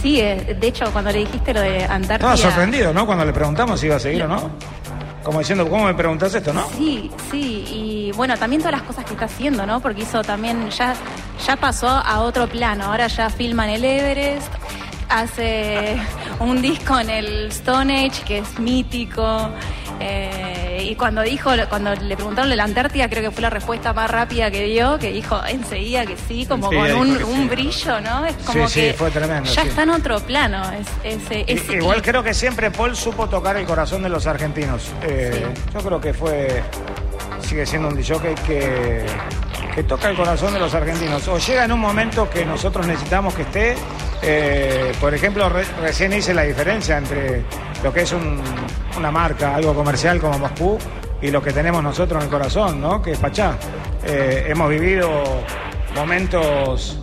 sigue. De hecho, cuando le dijiste lo de Antártida... Estaba sorprendido, ¿no? Cuando le preguntamos si iba a seguir o no. Como diciendo, ¿cómo me preguntas esto, no? Sí, sí, y bueno, también todas las cosas que está haciendo, ¿no? Porque hizo también, ya, ya pasó a otro plano, ahora ya filma en el Everest, hace un disco en el Stone Age que es mítico, eh, y cuando dijo, cuando le preguntaron de la Antártida, creo que fue la respuesta más rápida que dio, que dijo enseguida que sí, como Enseguida con un, sí. brillo, ¿no? Es como Sí, sí, que fue tremendo, ya está en otro plano, es, Igual creo que siempre Paul supo tocar el corazón de los argentinos. Eh, Yo creo que fue, sigue siendo un DJ que, que toca el corazón de los argentinos. O llega en un momento que nosotros necesitamos que esté. eh, por ejemplo, re- recién hice la diferencia entre lo que es un- una marca, algo comercial como Moscú, y lo que tenemos nosotros en el corazón, ¿no? Que es Pachá. Eh, hemos vivido momentos...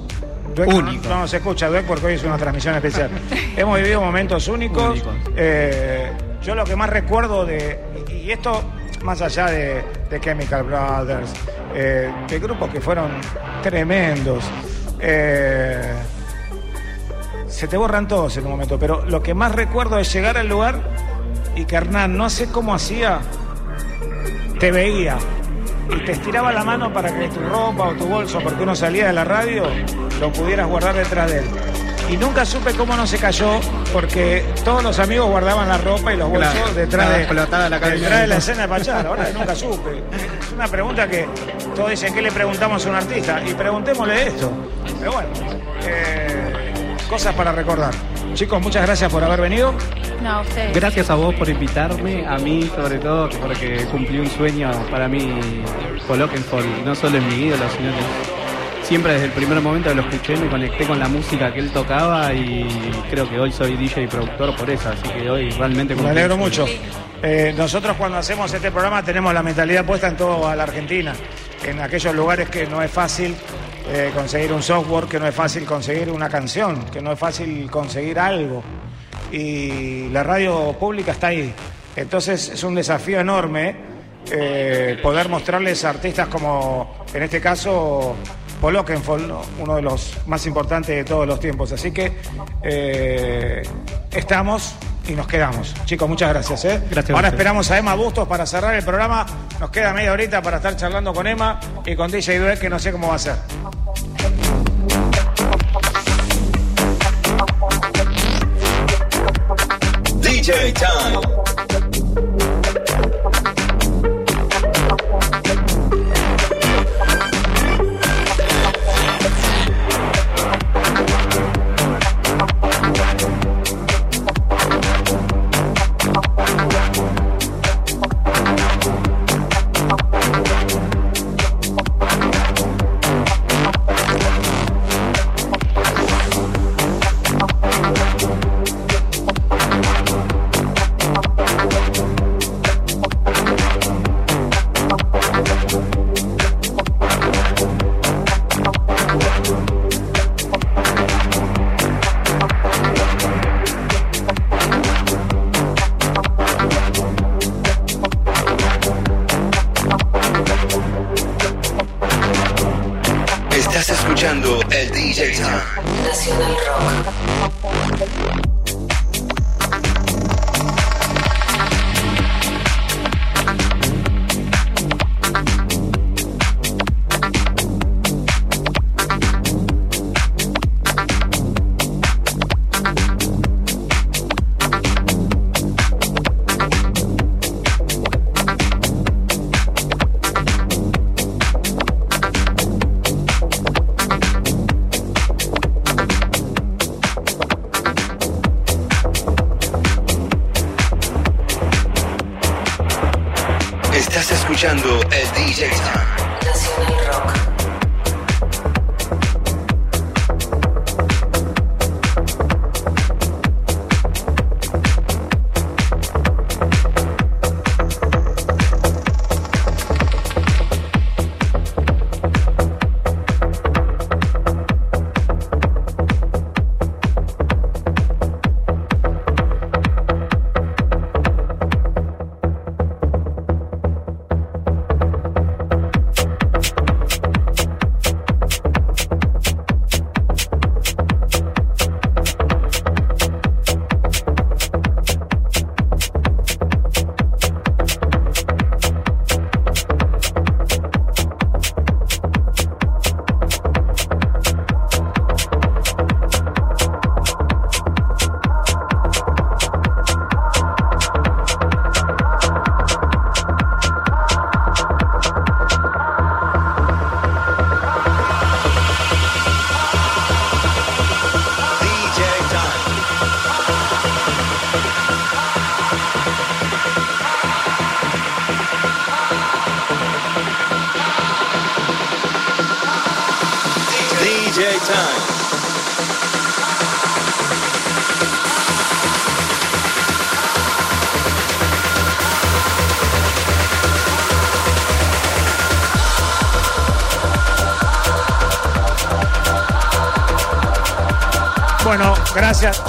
Dueck no- Únicos. No, nos escucha Dueck porque hoy es una transmisión especial. hemos vivido momentos únicos. Únicos. Eh, yo lo que más recuerdo de... Y, y esto más allá de, Chemical Brothers, eh, de grupos que fueron tremendos. eh, se te borran todos en un momento, pero lo que más recuerdo es llegar al lugar y que Hernán, no sé cómo hacía, te veía y te estiraba la mano para que tu ropa o tu bolso, porque uno salía de la radio, lo pudieras guardar detrás de él. Y nunca supe cómo no se cayó, porque todos los amigos guardaban la ropa y los bolsos Claro, detrás de, explotada la cabeza. detrás de la escena de Pachá. La verdad que nunca supe. Es una pregunta que todos dicen, ¿qué le preguntamos a un artista? Y preguntémosle esto. Pero bueno, eh, cosas para recordar. Chicos, muchas gracias por haber venido. No. Gracias a vos por invitarme, a mí sobre todo, porque cumplí un sueño para mí con Oakenfold, no solo en mi ídolo, sino que siempre desde el primer momento que lo escuché me conecté con la música que él tocaba y creo que hoy soy DJ y productor por eso, así que hoy realmente Me alegro mucho. Eh, nosotros cuando hacemos este programa tenemos la mentalidad puesta en toda la Argentina, en aquellos lugares que no es fácil eh, conseguir un software, que no es fácil conseguir una canción, que no es fácil conseguir algo. Y la radio pública está ahí. Entonces es un desafío enorme eh, poder mostrarles a artistas como, en este caso, Paul Oakenfold, ¿no? uno de los más importantes de todos los tiempos. Así que eh, estamos y nos quedamos. Chicos, muchas gracias. ¿eh? Gracias Ahora esperamos a Emma Bustos para cerrar el programa. Nos queda media horita para estar charlando con Emma y con DJ Duet, que no sé cómo va a ser. DJ Time.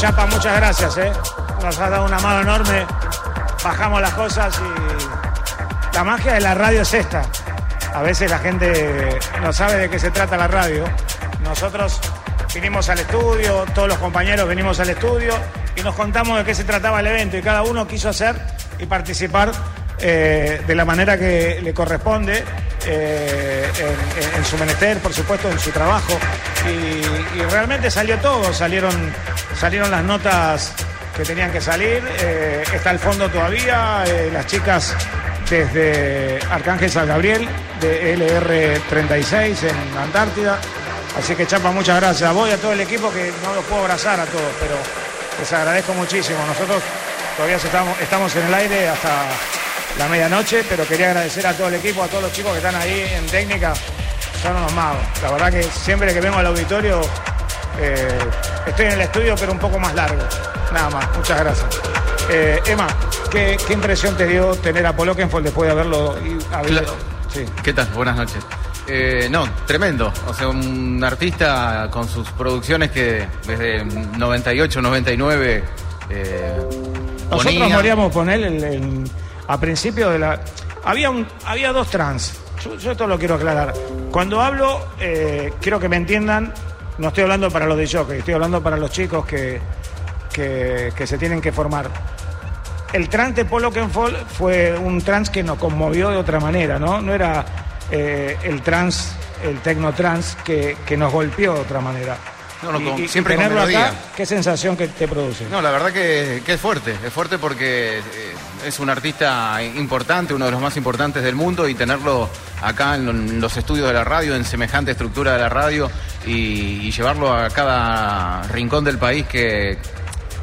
Chapa, muchas gracias, ¿eh? Nos has dado una mano enorme. Bajamos las cosas y la magia de la radio es esta. A veces la gente no sabe de qué se trata la radio. Nosotros vinimos al estudio, todos los compañeros venimos al estudio y nos contamos de qué se trataba el evento y cada uno quiso hacer y participar eh, de la manera que le corresponde eh, en, su menester, por supuesto, en su trabajo. Y, y realmente salió todo, salieron, salieron las notas que tenían que salir, eh, está el fondo todavía, eh, las chicas desde Arcángel San Gabriel, de LR36 en Antártida. Así que Chapa, muchas gracias. Voy a todo el equipo que no los puedo abrazar a todos, pero les agradezco muchísimo. Nosotros todavía estamos, estamos en el aire hasta la medianoche, pero quería agradecer a todo el equipo, a todos los chicos que están ahí en técnica. Son unos magos. La verdad que siempre que vengo al auditorio eh, estoy en el estudio, pero un poco más largo. Nada más. Muchas gracias. Eh, Emma, ¿qué, qué impresión te dio tener a Oakenfold después de haberlo y- habido- Claro. Sí. ¿Qué tal? Buenas noches. Eh, no, tremendo. O sea, un artista con sus producciones que desde 98, 99 eh, Nosotros moríamos con él el- a principio de la. Había, un, había dos trans. Yo, yo esto lo quiero aclarar. Cuando hablo, eh, quiero que me entiendan. No estoy hablando para los de jockey, estoy hablando para los chicos que, que, que se tienen que formar. El trans de Paul Oakenfold fue un trans que nos conmovió de otra manera, ¿no? No era eh, el trans, el tecno trans que, que nos golpeó de otra manera. No, no, Y- con- y- y siempre con tenerlo acá, ¿qué sensación que te produce? No, la verdad que, que es fuerte, es fuerte porque eh, es un artista importante, uno de los más importantes del mundo y tenerlo acá en, lo- en los estudios de la radio, en semejante estructura de la radio y, y llevarlo a cada rincón del país que,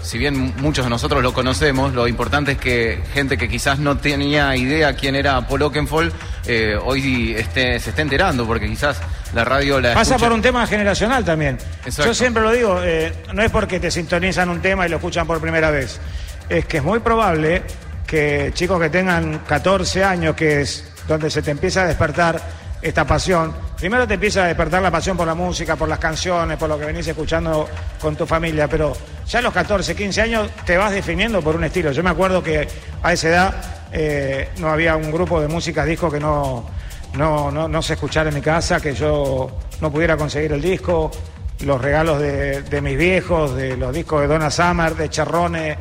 si bien muchos de nosotros lo conocemos, lo importante es que gente que quizás no tenía idea quién era Paul Oakenfold, eh, hoy esté, se esté enterando porque quizás la radio la Pasa escucha- por un tema generacional también. Exacto. Yo siempre lo digo, eh, no es porque te sintonizan un tema y lo escuchan por primera vez. Es que es muy probable que chicos que tengan 14 años, que es donde se te empieza a despertar esta pasión, primero te empieza a despertar la pasión por la música, por las canciones, por lo que venís escuchando con tu familia, pero ya a los 14, 15 años te vas definiendo por un estilo. Yo me acuerdo que a esa edad eh, no había un grupo de música disco que no, no, no, no se escuchara en mi casa, que yo no pudiera conseguir el disco, los regalos de, mis viejos, de los discos de Donna Summer, de Charrone,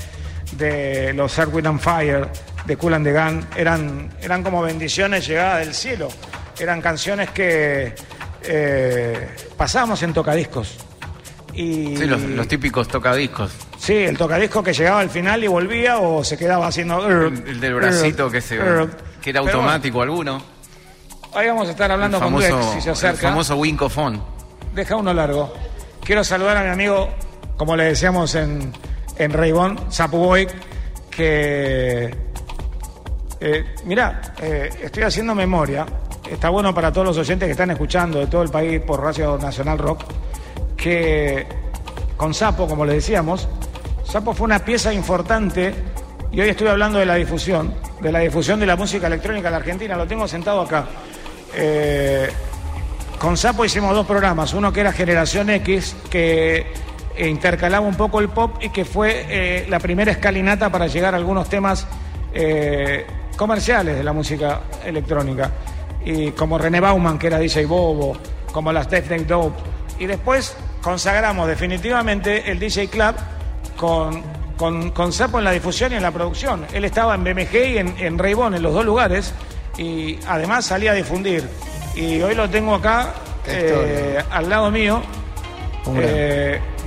de los Earth, Wind and Fire, de Cool and the Gun, eran, eran como bendiciones llegadas del cielo. Eran canciones que eh, pasábamos en tocadiscos. Y, Sí, los, los típicos tocadiscos. Sí, el tocadisco que llegaba al final y volvía o se quedaba haciendo... El, el del bracito que se que era bueno, automático alguno. Ahí vamos a estar hablando el con famoso, Duex, si se el acerca. famoso Wincofon. Deja uno largo. Quiero saludar a mi amigo, como le decíamos en, en Reibón, Sapu Boy, que. Eh, mirá, eh, estoy haciendo memoria. Está bueno para todos los oyentes que están escuchando de todo el país por Radio Nacional Rock. Que con Sapo, como le decíamos, Sapo fue una pieza importante. Y hoy estoy hablando de la difusión, de la difusión de la música electrónica en la Argentina. Lo tengo sentado acá. Eh, con Sapo hicimos dos programas, uno que era Generación X, que intercalaba un poco el pop y que fue eh, la primera escalinata para llegar a algunos temas eh, comerciales de la música electrónica. Y como René Bauman, que era DJ Bobo, como las Death Day Dope. Y después consagramos definitivamente el DJ Club con, con, con Sapo en la difusión y en la producción. Él estaba en BMG y en, en Reibón, en los dos lugares, y además salía a difundir. Y hoy lo tengo acá, eh, al lado mío.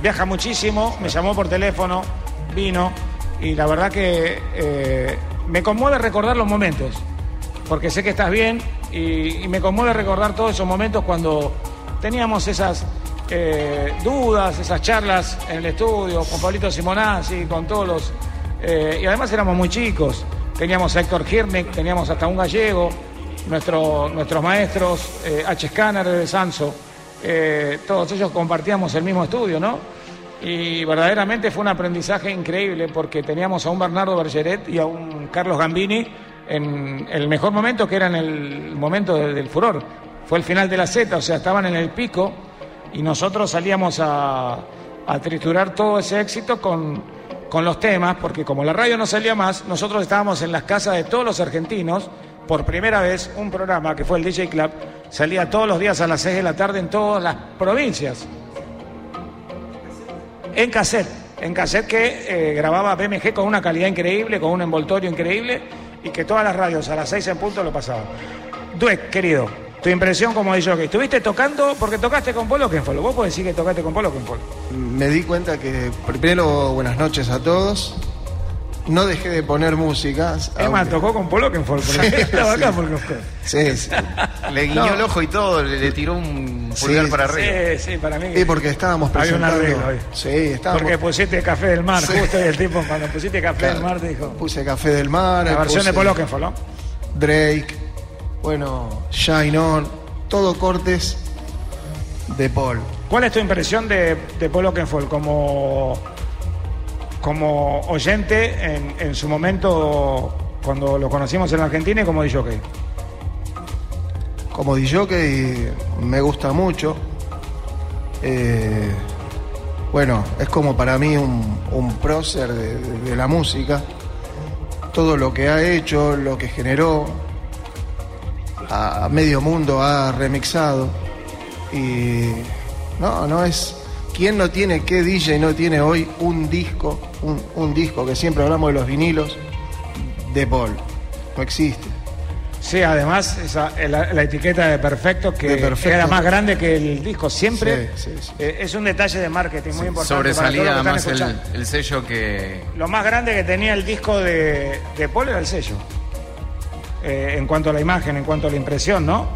Viaja muchísimo, me llamó por teléfono, vino, y la verdad que eh, me conmueve recordar los momentos, porque sé que estás bien, y, me conmueve recordar todos esos momentos cuando teníamos esas eh, dudas, esas charlas en el estudio, con Pablito Simonazzi, con todos los... eh, y además éramos muy chicos, teníamos a Héctor Hirnick, teníamos hasta un gallego, nuestro- nuestros maestros, H. Scanner de Sanso, todos ellos compartíamos el mismo estudio, ¿no? Y verdaderamente fue un aprendizaje increíble porque teníamos a un Bernardo Bergeret y a un Carlos Gambini en el mejor momento que era en el momento de- del furor. Fue el final de la Z, o sea, estaban en el pico y nosotros salíamos a, a triturar todo ese éxito con, con los temas, porque como la radio no salía más, nosotros estábamos en las casas de todos los argentinos. Por primera vez, un programa que fue el DJ Club salía todos los días a las 6 de la tarde en todas las provincias. En cassette, en cassette que eh, grababa BMG con una calidad increíble, con un envoltorio increíble y que todas las radios a las 6 en punto lo pasaban. Dueck, querido, tu impresión como dijo que estuviste tocando porque tocaste con Polo Kenfolo. Vos podés decir que tocaste con Polo Kenfolo. Me di cuenta que, primero, buenas noches a todos. No dejé de poner música. Emma aunque- tocó con Polo Kenfolo. Estaba acá por Sí, sí. Le guiñó No. el ojo y todo, le, le tiró un pulgar Sí, para arriba. Sí, sí, para mí. que Sí, porque estábamos Había un presentando. arreglo ahí. Sí, estábamos. Porque pusiste Café del Mar, Sí. justo el tipo cuando pusiste Café Claro. del Mar te dijo. Puse Café del Mar. La versión de puse Kenfolo. Drake. Bueno, Shine On. Todo cortes de Paul. ¿Cuál es tu impresión de, de Polo Kenfol como, como oyente en, su momento cuando lo conocimos en Argentina y como DJ? Como DJ me gusta mucho. Eh, bueno, es como para mí un, un prócer de, de- la música. Todo lo que ha hecho, lo que generó, a medio mundo ha remixado. Y no, no es. ¿Quién no tiene, qué DJ no tiene hoy un disco, un, un disco, que siempre hablamos de los vinilos, de Paul? No existe. Sí, además esa, la, la etiqueta de Perfecto que De Perfecto. era más grande que el disco siempre Sí, sí, sí. eh, es un detalle de marketing muy importante. para todos los Sobresalía que están más el, escuchando. el sello que. Lo más grande que tenía el disco de, de Paul era el sello. Eh, en cuanto a la imagen, en cuanto a la impresión, ¿no?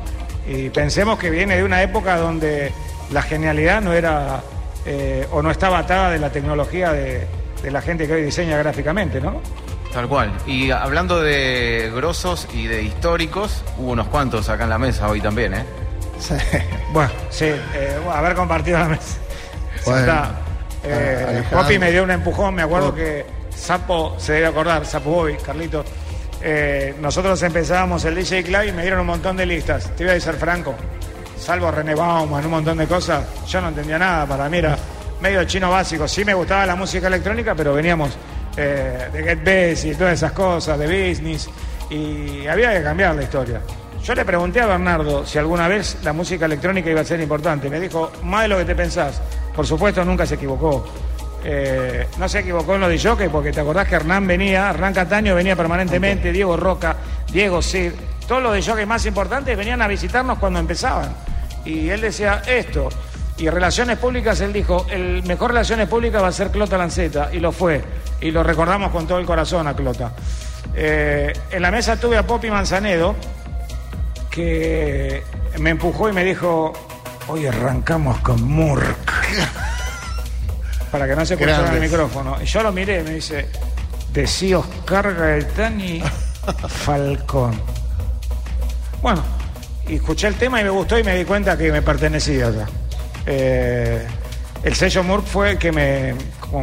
Y pensemos que viene de una época donde la genialidad no era eh, o no estaba atada de la tecnología de, de la gente que hoy diseña gráficamente, ¿no? Tal cual. Y hablando de grosos y de históricos, hubo unos cuantos acá en la mesa hoy también, ¿eh? Bueno, sí, eh, bueno, haber compartido la mesa. Bueno, Está, eh. Poppy me dio un empujón, me acuerdo Poppy. que Sapo se debe acordar, Sapo Boy, Carlito. eh, nosotros empezábamos el DJ Club y me dieron un montón de listas. Te voy a ser franco, salvo René Bauman, un montón de cosas, yo no entendía nada. Para mí era medio chino básico. Sí me gustaba la música electrónica, pero veníamos eh, de Get Bass y todas esas cosas, de business, y había que cambiar la historia. Yo le pregunté a Bernardo si alguna vez la música electrónica iba a ser importante. Me dijo, más de lo que te pensás. Por supuesto, nunca se equivocó. Eh, no se equivocó en lo de jockey porque te acordás que Hernán venía, Hernán Cataño venía permanentemente, Diego Roca, Diego Cid, todos los de jockey más importantes venían a visitarnos cuando empezaban. Y él decía esto. Y Relaciones Públicas, él dijo, el mejor Relaciones Públicas va a ser Clota Lanceta. Y lo fue. Y lo recordamos con todo el corazón a Clota. Eh, en la mesa tuve a Poppy Manzanedo, que me empujó y me dijo, hoy arrancamos con Murk. Para que no se escuchara el micrófono. Y yo lo miré y me dice, decí Oscar Gaetani Falcón. Bueno, y escuché el tema y me gustó y me di cuenta que me pertenecía ya. Eh, el sello Murk fue que me,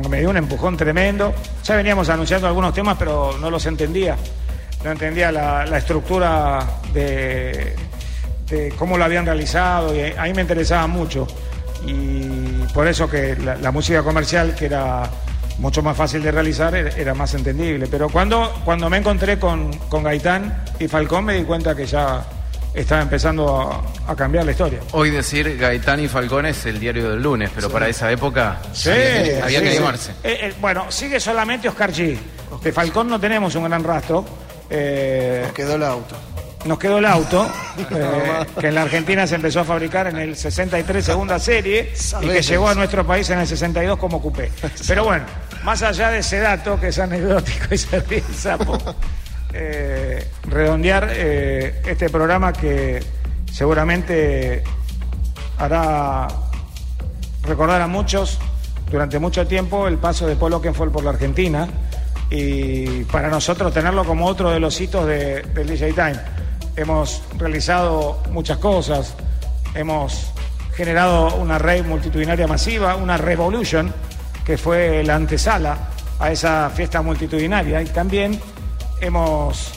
me dio un empujón tremendo. Ya veníamos anunciando algunos temas, pero no los entendía. No entendía la, la estructura de, cómo lo habían realizado y a mí me interesaba mucho. Y por eso que la, música comercial, que era mucho más fácil de realizar, era más entendible. Pero cuando, cuando me encontré con, con Gaitán y Falcón me di cuenta que ya estaba empezando a, a cambiar la historia. Hoy decir Gaitán y Falcón es el diario del lunes, pero para esa época Sí, había, que- había sí, que sí. animarse. Eh, eh, bueno, sigue solamente Oscar G. De Falcón no tenemos un gran rastro. Eh, Nos quedó el auto. nos quedó el auto, eh, que en la Argentina se empezó a fabricar en el 63 segunda serie y que llegó a nuestro país en el 62 como coupé. Pero bueno, más allá de ese dato que es anecdótico y se ríe el sapo, eh, redondear eh, este programa que seguramente hará recordar a muchos durante mucho tiempo el paso de Paul Oakenfold por la Argentina y para nosotros tenerlo como otro de los hitos de- del DJ Time. Hemos realizado muchas cosas, hemos generado una red multitudinaria masiva, una revolution, que fue la antesala a esa fiesta multitudinaria y también hemos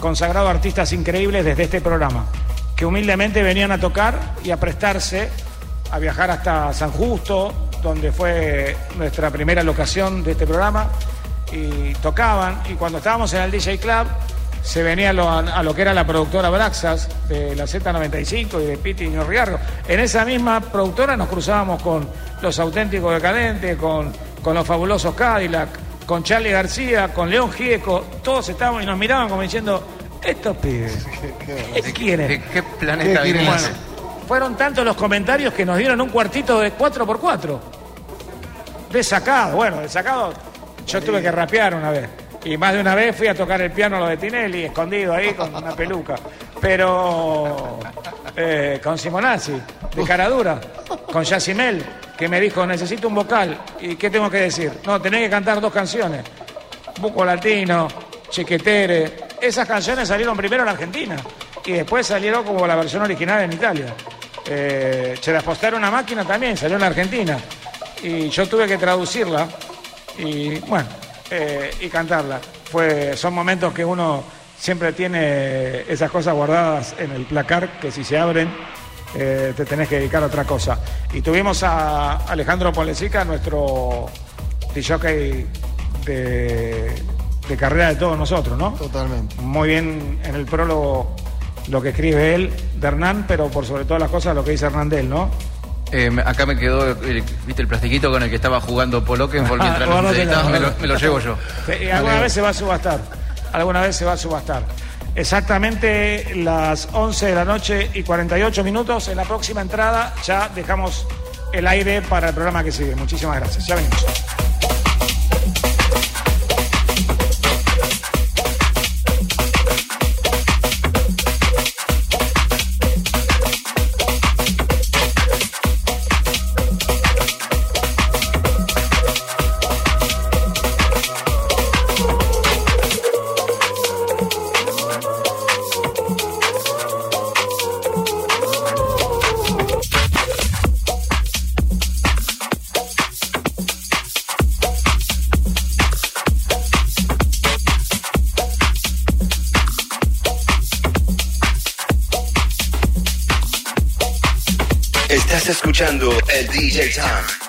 consagrado artistas increíbles desde este programa, que humildemente venían a tocar y a prestarse a viajar hasta San Justo, donde fue nuestra primera locación de este programa, y tocaban, y cuando estábamos en el DJ Club, se venía a lo que era la productora Braxas, de la Z95 y de Piti y Riarro. En esa misma productora nos cruzábamos con los auténticos decadentes, con, con los fabulosos Cadillac, con Charlie García, con León Gieco, todos estábamos y nos miraban como diciendo, estos pibes, ¿qué quieren? ¿De qué planeta vinimos? Bueno, fueron tantos los comentarios que nos dieron un cuartito de 4x4. De sacado, bueno, de sacado yo tuve que rapear una vez. Y más de una vez fui a tocar el piano lo de Tinelli, escondido ahí con una peluca. Pero eh, con Simonazzi, de cara dura, con Yacimel, que me dijo, necesito un vocal. ¿Y qué tengo que decir? No, tenés que cantar dos canciones. Buco Latino, Chiquetere. Esas canciones salieron primero en Argentina y después salieron como la versión original en Italia. Eh, Se las postaron una máquina también, salió en Argentina. Y yo tuve que traducirla y bueno, eh, y cantarla. Fue, son momentos que uno siempre tiene esas cosas guardadas en el placar que si se abren eh, te tenés que dedicar a otra cosa. Y tuvimos a Alejandro Polesica, nuestro DJ de, de carrera de todos nosotros, ¿no? Totalmente. Muy bien en el prólogo lo que escribe él de Hernán, pero por sobre todas las cosas lo que dice Hernán de él, ¿no? Eh, acá me quedó el, ¿viste, el plastiquito con el que estaba jugando Ah, mientras editábamos, me, lo, me lo llevo yo. Sí, y alguna vez se va a subastar. Alguna vez se va a subastar. Exactamente las 11 de la noche y 48 minutos. En la próxima entrada ya dejamos el aire para el programa que sigue. Muchísimas gracias. Ya venimos. El DJ Time.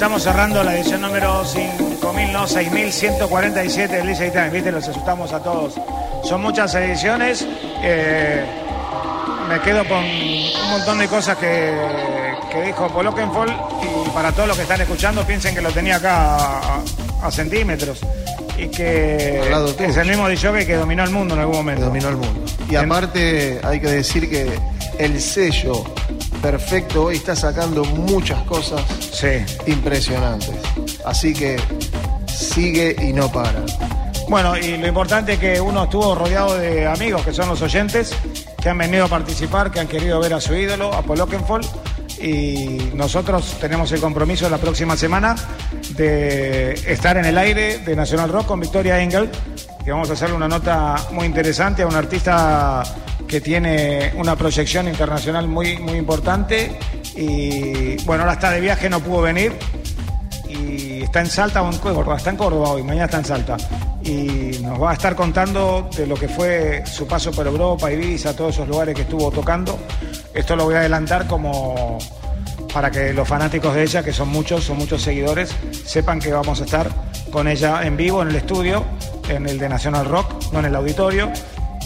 Estamos cerrando la edición número 5000, no, 6147 del Lisa Time. Viste, los asustamos a todos. Son muchas ediciones. eh, me quedo con un montón de cosas que, que dijo Paul Oakenfold y para todos los que están escuchando piensen que lo tenía acá a, a centímetros y que es el mismo DJ que dominó el mundo en algún momento. Dominó el mundo. Y aparte hay que decir que el sello perfecto hoy está sacando muchas cosas impresionantes. Así que sigue y no para. Bueno, y lo importante es que uno estuvo rodeado de amigos que son los oyentes, que han venido a participar, que han querido ver a su ídolo, a Paul Oakenfold, y nosotros tenemos el compromiso la próxima semana de estar en el aire de National Rock con Victoria Engel, que vamos a hacerle una nota muy interesante a un artista que tiene una proyección internacional muy, muy importante y bueno, ahora está de viaje, no pudo venir, y está en Salta o en Córdoba, está en Córdoba hoy, mañana está en Salta. Y nos va a estar contando de lo que fue su paso por Europa, Ibiza, todos esos lugares que estuvo tocando. Esto lo voy a adelantar como para que los fanáticos de ella, que son muchos, son muchos seguidores, sepan que vamos a estar con ella en vivo en el estudio, en el de National Rock, no en el auditorio,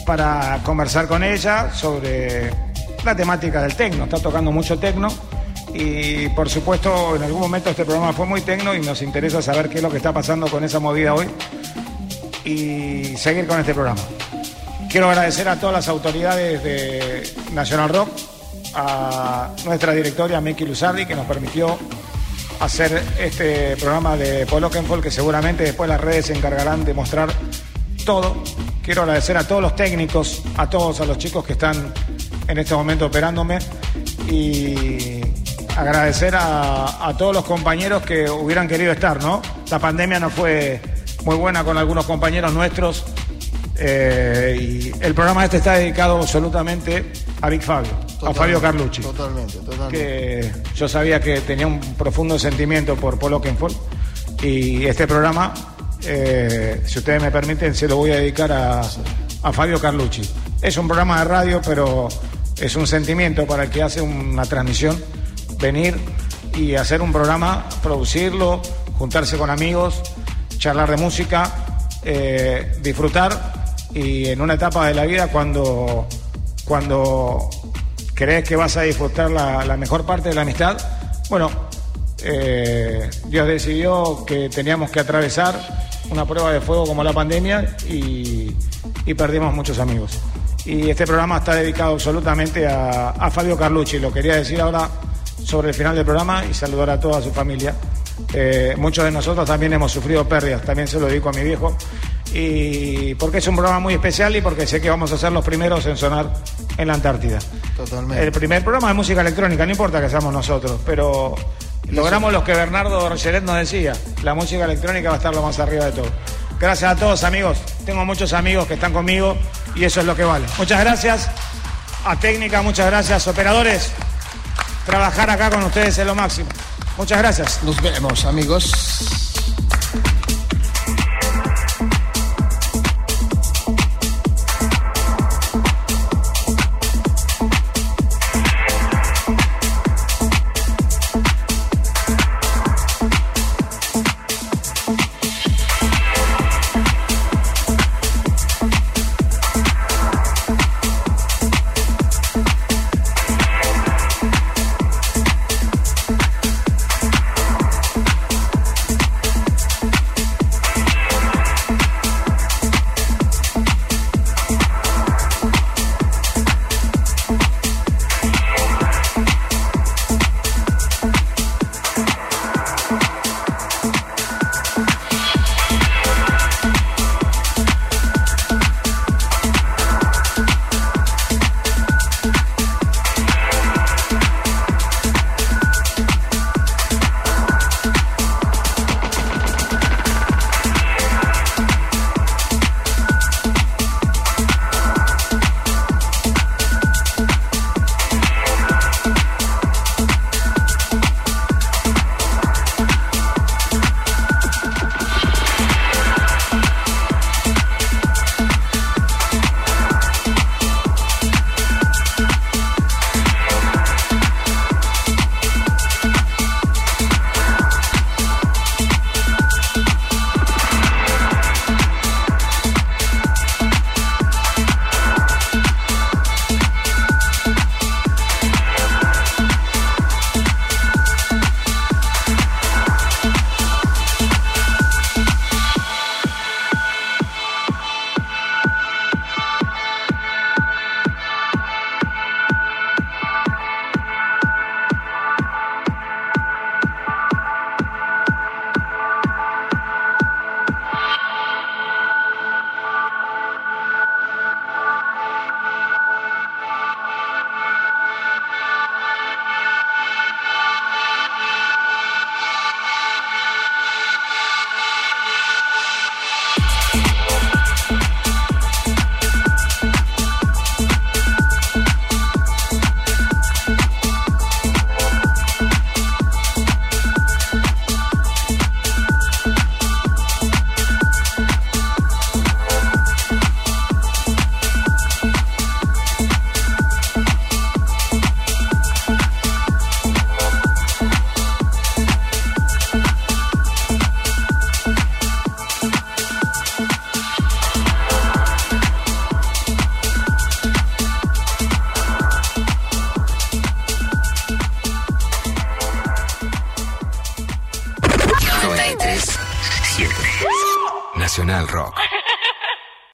para conversar con ella sobre la temática del tecno. Está tocando mucho tecno y por supuesto en algún momento este programa fue muy tecno y nos interesa saber qué es lo que está pasando con esa movida hoy y seguir con este programa. Quiero agradecer a todas las autoridades de National Rock, a nuestra directora Miki Luzardi que nos permitió hacer este programa de Paul Oakenfold que seguramente después las redes se encargarán de mostrar todo. Quiero agradecer a todos los técnicos, a todos, a los chicos que están en este momento operándome y agradecer a, a todos los compañeros que hubieran querido estar, ¿no? La pandemia no fue muy buena con algunos compañeros nuestros eh, y el programa este está dedicado absolutamente a Big Fabio, a Fabio Carlucci Totalmente, totalmente. que yo sabía que tenía un profundo sentimiento por Paul Oakenfold y este programa, eh, si ustedes me permiten, se lo voy a dedicar a, a Fabio Carlucci. Es un programa de radio, pero es un sentimiento para el que hace una transmisión, venir y hacer un programa, producirlo, juntarse con amigos, charlar de música, eh, disfrutar y en una etapa de la vida cuando, cuando crees que vas a disfrutar la, mejor parte de la amistad, bueno, eh, Dios decidió que teníamos que atravesar una prueba de fuego como la pandemia y, y perdimos muchos amigos. Y este programa está dedicado absolutamente a, a Fabio Carlucci. Lo quería decir ahora sobre el final del programa y saludar a toda su familia. Eh, muchos de nosotros también hemos sufrido pérdidas, también se lo dedico a mi viejo. Y porque es un programa muy especial y porque sé que vamos a ser los primeros en sonar en la Antártida. Totalmente. El primer programa de música electrónica, no importa que seamos nosotros, pero logramos lo que Bernardo Rochelet nos decía, la música electrónica va a estar lo más arriba de todo. Gracias a todos amigos, tengo muchos amigos que están conmigo y eso es lo que vale. Muchas gracias a técnica, muchas gracias operadores, trabajar acá con ustedes es lo máximo. Muchas gracias. Nos vemos, amigos.